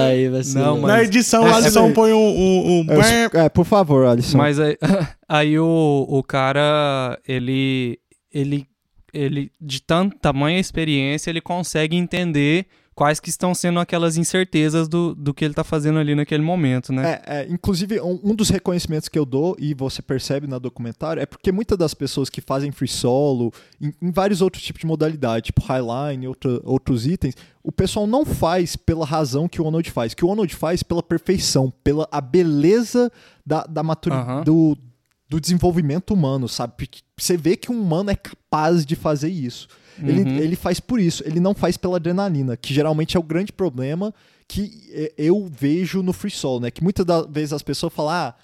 Aí vai ser. Não, Na mas- edição, É, a Alisson é- põe um. um, um É, é, por favor, Alisson. Mas aí, aí o, o cara, ele, ele, ele, de tanta tamanha experiência, ele consegue entender quais que estão sendo aquelas incertezas do, do que ele tá fazendo ali naquele momento, né? É, é, inclusive, um, dos reconhecimentos que eu dou, e você percebe no documentário, é porque muitas das pessoas que fazem free solo, em, em vários outros tipos de modalidade, tipo highline, outra, outros itens, o pessoal não faz pela razão que o Onod faz. Que o Onod faz pela perfeição, pela a beleza da, da maturidade, Aham. do, do desenvolvimento humano, sabe? Porque Você vê que um humano é capaz de fazer isso. Ele, Uhum. ele faz por isso, ele não faz pela adrenalina, que geralmente é o grande problema que é, eu vejo no free solo, né? Que muitas das vezes as pessoas falam, ah,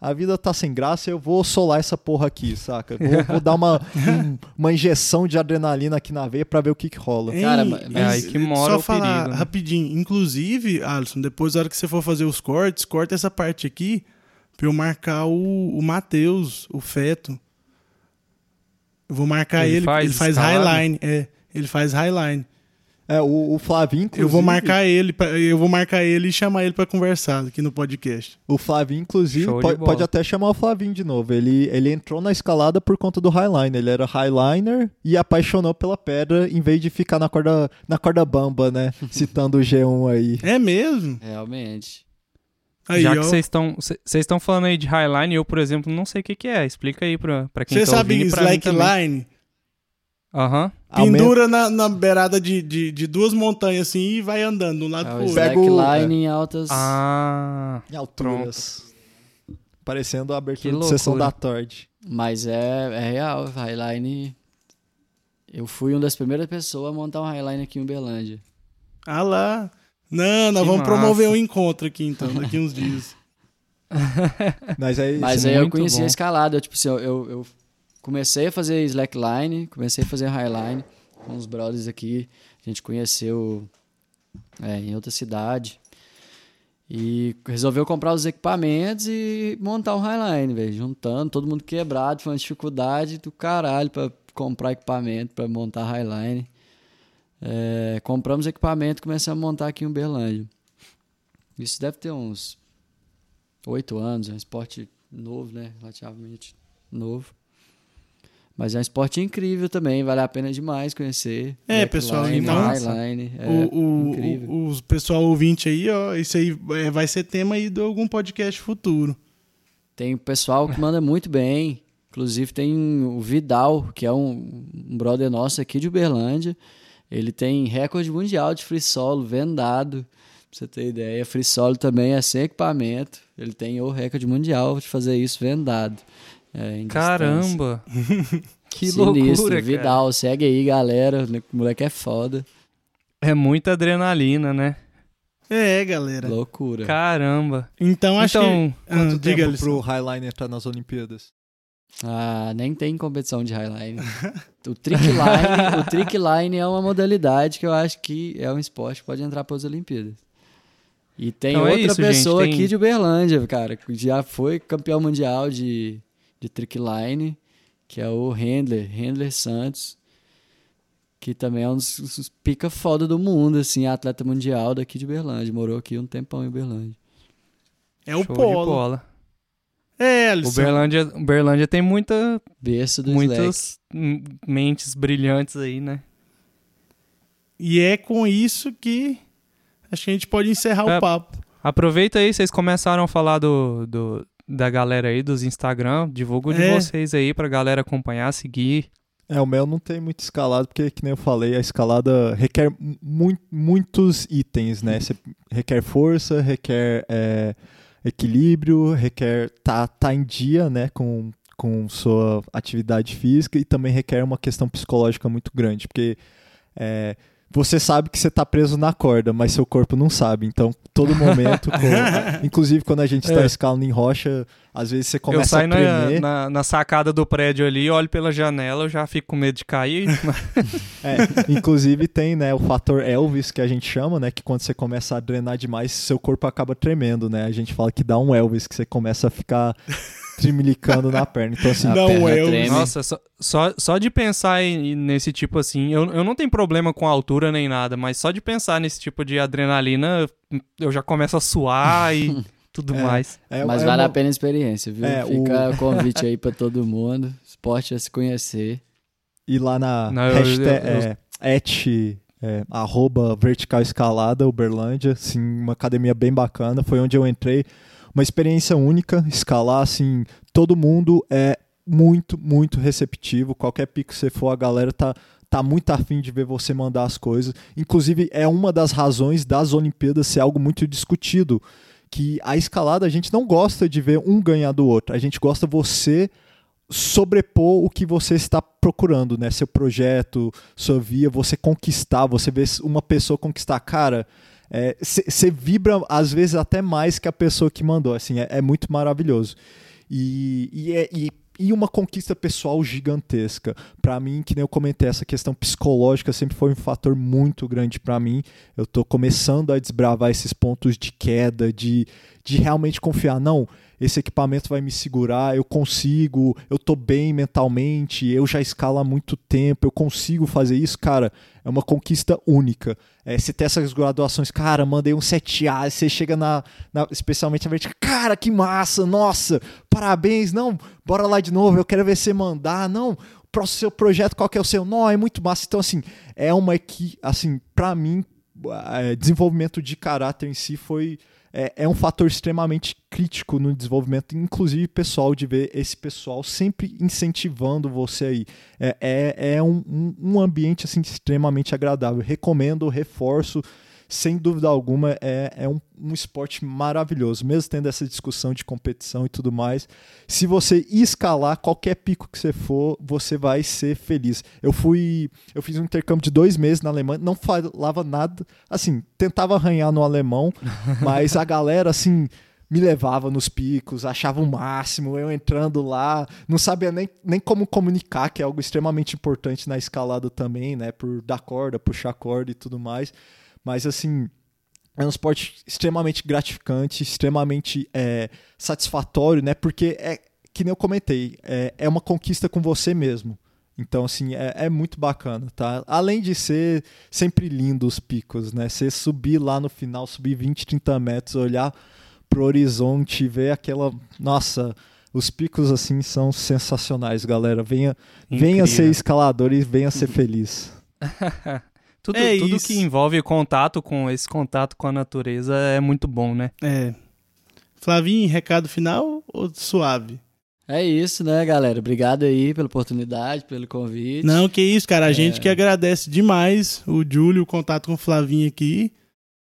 a vida tá sem graça, eu vou solar essa porra aqui, saca? Vou, vou dar uma, um- uma injeção de adrenalina aqui na veia pra ver o que, que rola. Hein, Cara, mas- É aí que mora só o falar perigo, né? rapidinho. Inclusive, Alisson, depois, na hora que você for fazer os cortes, corta essa parte aqui pra eu marcar o, o Matheus, o feto. Eu vou marcar Ele ele. faz ele faz highline. É, ele faz highline. É, o, o Flavinho, inclusive. Eu vou marcar ele, eu vou marcar ele e chamar ele pra conversar aqui no podcast. O Flavinho, inclusive, pode, pode até chamar o Flavinho de novo. Ele, ele entrou na escalada por conta do Highliner. Ele era Highliner e apaixonou pela pedra em vez de ficar na corda, na corda bamba, né? Citando o G1 aí. É mesmo? Realmente. Aí, Já ó. que vocês estão vocês estão falando aí de Highline, eu, por exemplo, não sei o que, que é. Explica aí pra, pra quem Você tá sabe ouvindo slackline? Aham. Aumenta- Pendura na, na beirada de, de, de duas montanhas assim e vai andando de um lado É pro outro. Slackline em altas. Ah, Em alturas. Parecendo a abertura Que de sessão da tarde. Mas é, é real, Highline. Eu fui uma das primeiras pessoas a montar um Highline aqui em Uberlândia. Ah lá. Não, nós Que vamos promover massa. um encontro aqui então, daqui uns dias. Mas aí. Mas Isso é aí eu conheci bom. a escalada. Eu, tipo assim, eu, eu, eu comecei a fazer slackline, comecei a fazer highline com os brothers aqui. A gente conheceu é, em outra cidade. E resolveu comprar os equipamentos e montar um highline, velho. Juntando, todo mundo quebrado, foi uma dificuldade do caralho pra comprar equipamento, pra montar highline. É, compramos equipamento e começamos a montar aqui em Uberlândia. Isso deve ter uns oito anos, é um esporte novo, né? Relativamente novo. Mas é um esporte incrível também, vale a pena demais conhecer. É, Backline, pessoal, então- Highline, é o, o, incrível. o, os pessoal ouvinte aí, ó, isso aí é, vai ser tema aí de algum podcast futuro. Tem o pessoal que manda muito bem. Inclusive tem o Vidal, que é um, um brother nosso aqui de Uberlândia. Ele tem recorde mundial de free solo vendado. Pra você ter ideia, free solo também é sem equipamento. Ele tem o recorde mundial de fazer isso vendado. É, caramba. que Sinistro, loucura, cara. Vidal, segue aí, galera. O moleque é foda. É muita adrenalina, né? É, galera. Loucura. Então Caramba. acho então, que. Quanto Ah, diga, tempo Alisson. pro Highliner entrar nas Olimpíadas? Ah, nem tem competição de highline. o trick line, o trick line é uma modalidade que eu acho que é um esporte que pode entrar para as Olimpíadas. E tem Então é outra isso, gente, pessoa tem- aqui de Uberlândia, cara, que já foi campeão mundial de, de trick line, que é o Handler, Handler Santos. que também é um dos, dos pica foda do mundo, assim, atleta mundial daqui de Uberlândia. Morou aqui um tempão em Uberlândia. É o Show de polo. É, Alisson. Uberlândia, Uberlândia tem muita, Berço do muitas mentes brilhantes aí, né? E é com isso que acho que a gente pode encerrar É. o papo. Aproveita aí, vocês começaram a falar do, do- da galera aí, dos Instagram. Divulga o de É. vocês aí pra galera acompanhar, seguir. É, o meu não tem muito escalado, porque, que nem eu falei, a escalada requer mu- muitos itens, né? Você requer força, requer é, equilíbrio, requer tá, tá em dia, né, com, com sua atividade física e também requer uma questão psicológica muito grande, porque é, você sabe que você tá preso na corda, mas seu corpo não sabe. Então, todo momento, com- inclusive quando a gente está É. escalando em rocha, às vezes você eu começa a saio na, tremer. na, na sacada do prédio ali, olho pela janela, eu já fico com medo de cair. É, inclusive tem, né, o fator Elvis que a gente chama, né, que quando você começa a drenar demais, seu corpo acaba tremendo, né? A gente fala que dá um Elvis, que você começa a ficar tremilicando na perna. Então assim, A Não, treme. Nossa, só, só, só de pensar em- nesse tipo assim, eu, eu não tenho problema com a altura nem nada, mas só de pensar nesse tipo de adrenalina, eu já começo a suar e tudo É. mais. é, Mas é vale uma- a pena a experiência, viu? É, Fica o convite aí pra todo mundo. Esporte é se conhecer. ir lá na Não, eu- hashtag, eu- eu- é, at, é, arroba vertical escalada Uberlândia, assim, uma academia bem bacana, foi onde eu entrei, uma experiência única, escalar, assim, todo mundo é muito, muito receptivo, qualquer pico que você for, a galera tá tá muito afim de ver você mandar as coisas. Inclusive, é uma das razões das Olimpíadas ser algo muito discutido. Que a escalada a gente não gosta de ver um ganhar do outro. A gente gosta você sobrepor o que você está procurando, né? Seu projeto, sua via, você conquistar, você ver uma pessoa conquistar. Cara, você vibra às vezes até mais que a pessoa que mandou. Assim, é, é muito maravilhoso. E, e, é- e- e uma conquista pessoal gigantesca. Pra mim, que nem eu comentei, essa questão psicológica sempre foi um fator muito grande pra mim. Eu tô começando a desbravar esses pontos de queda, de, de realmente confiar. Não, esse equipamento vai me segurar, eu consigo, eu tô bem mentalmente, eu já escalo há muito tempo, eu consigo fazer isso, cara, é uma conquista única. É, você tem essas graduações, cara, mandei um 7A, você chega na, na especialmente na vertical, cara, que massa, nossa, parabéns, não, bora lá de novo, eu quero ver você mandar, não, pro seu projeto, qual que é o seu? Não, é muito massa. Então, assim, é uma que, assim, pra mim, é, desenvolvimento de caráter em si foi é, é um fator extremamente crítico no desenvolvimento, inclusive pessoal, de ver esse pessoal sempre incentivando você aí. É, é, é um, um, ambiente assim, extremamente agradável. Recomendo, reforço, sem dúvida alguma, é, é um, um esporte maravilhoso, mesmo tendo essa discussão de competição e tudo mais. Se você escalar qualquer pico que você for, você vai ser feliz. Eu fui. Eu fiz um intercâmbio de dois meses na Alemanha, não falava nada. Assim, tentava arranhar no alemão, mas a galera, assim me levava nos picos, achava o máximo, eu entrando lá, não sabia nem, nem como comunicar, que é algo extremamente importante na escalada também, né? Por dar corda, puxar corda e tudo mais. Mas assim, é um esporte extremamente gratificante, extremamente é, satisfatório, né? Porque é que nem eu comentei, é, é uma conquista com você mesmo. Então, assim, é, é, muito bacana, tá? Além de ser sempre lindo os picos, né? Você subir lá no final, subir 20, 30 metros, olhar pro horizonte, ver aquela. Nossa, os picos assim são sensacionais, galera. Venha, venha ser escalador e venha ser feliz. tudo, É tudo isso. que envolve contato com esse contato com a natureza é muito bom, né? É. Flavinho, recado final ou suave? É isso, né, galera? Obrigado aí pela oportunidade, pelo convite. Não, que isso, cara. A É. gente que agradece demais o Júlio, o contato com o Flavinho aqui.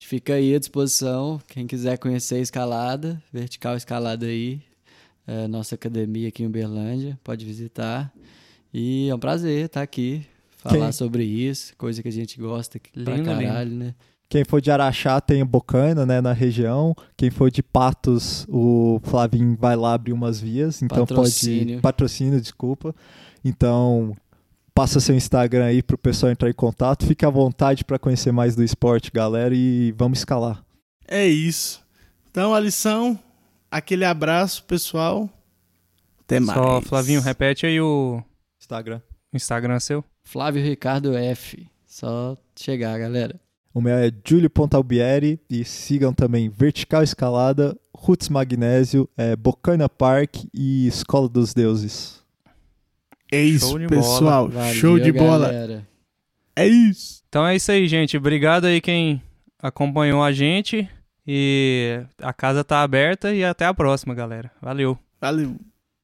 Fica aí à disposição. Quem quiser conhecer a escalada, vertical escalada aí, é nossa academia aqui em Uberlândia, pode visitar. E é um prazer estar aqui, falar Quem- sobre isso, coisa que a gente gosta aqui pra Lindo, lindo. caralho, né? Quem for de Araxá tem o Bocaina, né, na região. Quem for de Patos, o Flavinho vai lá abrir umas vias. Então Patrocínio. pode. Patrocínio, desculpa. Então, passa seu Instagram aí pro pessoal entrar em contato. Fique à vontade para conhecer mais do esporte, galera, e vamos escalar. É isso. Então, a lição, aquele abraço, pessoal. Até mais. Só, Flavinho, repete aí o Instagram. Instagram seu. Flávio Ricardo F. Só chegar, galera. O meu é Júlio Pontalbieri e sigam também Vertical Escalada, Roots Magnésio, é, Bocana Park e Escola dos Deuses. É isso, Show pessoal. Valeu, Show de bola. galera. É isso. Então é isso aí, gente. Obrigado aí quem acompanhou a gente. E a casa tá aberta e até a próxima, galera. Valeu. Valeu.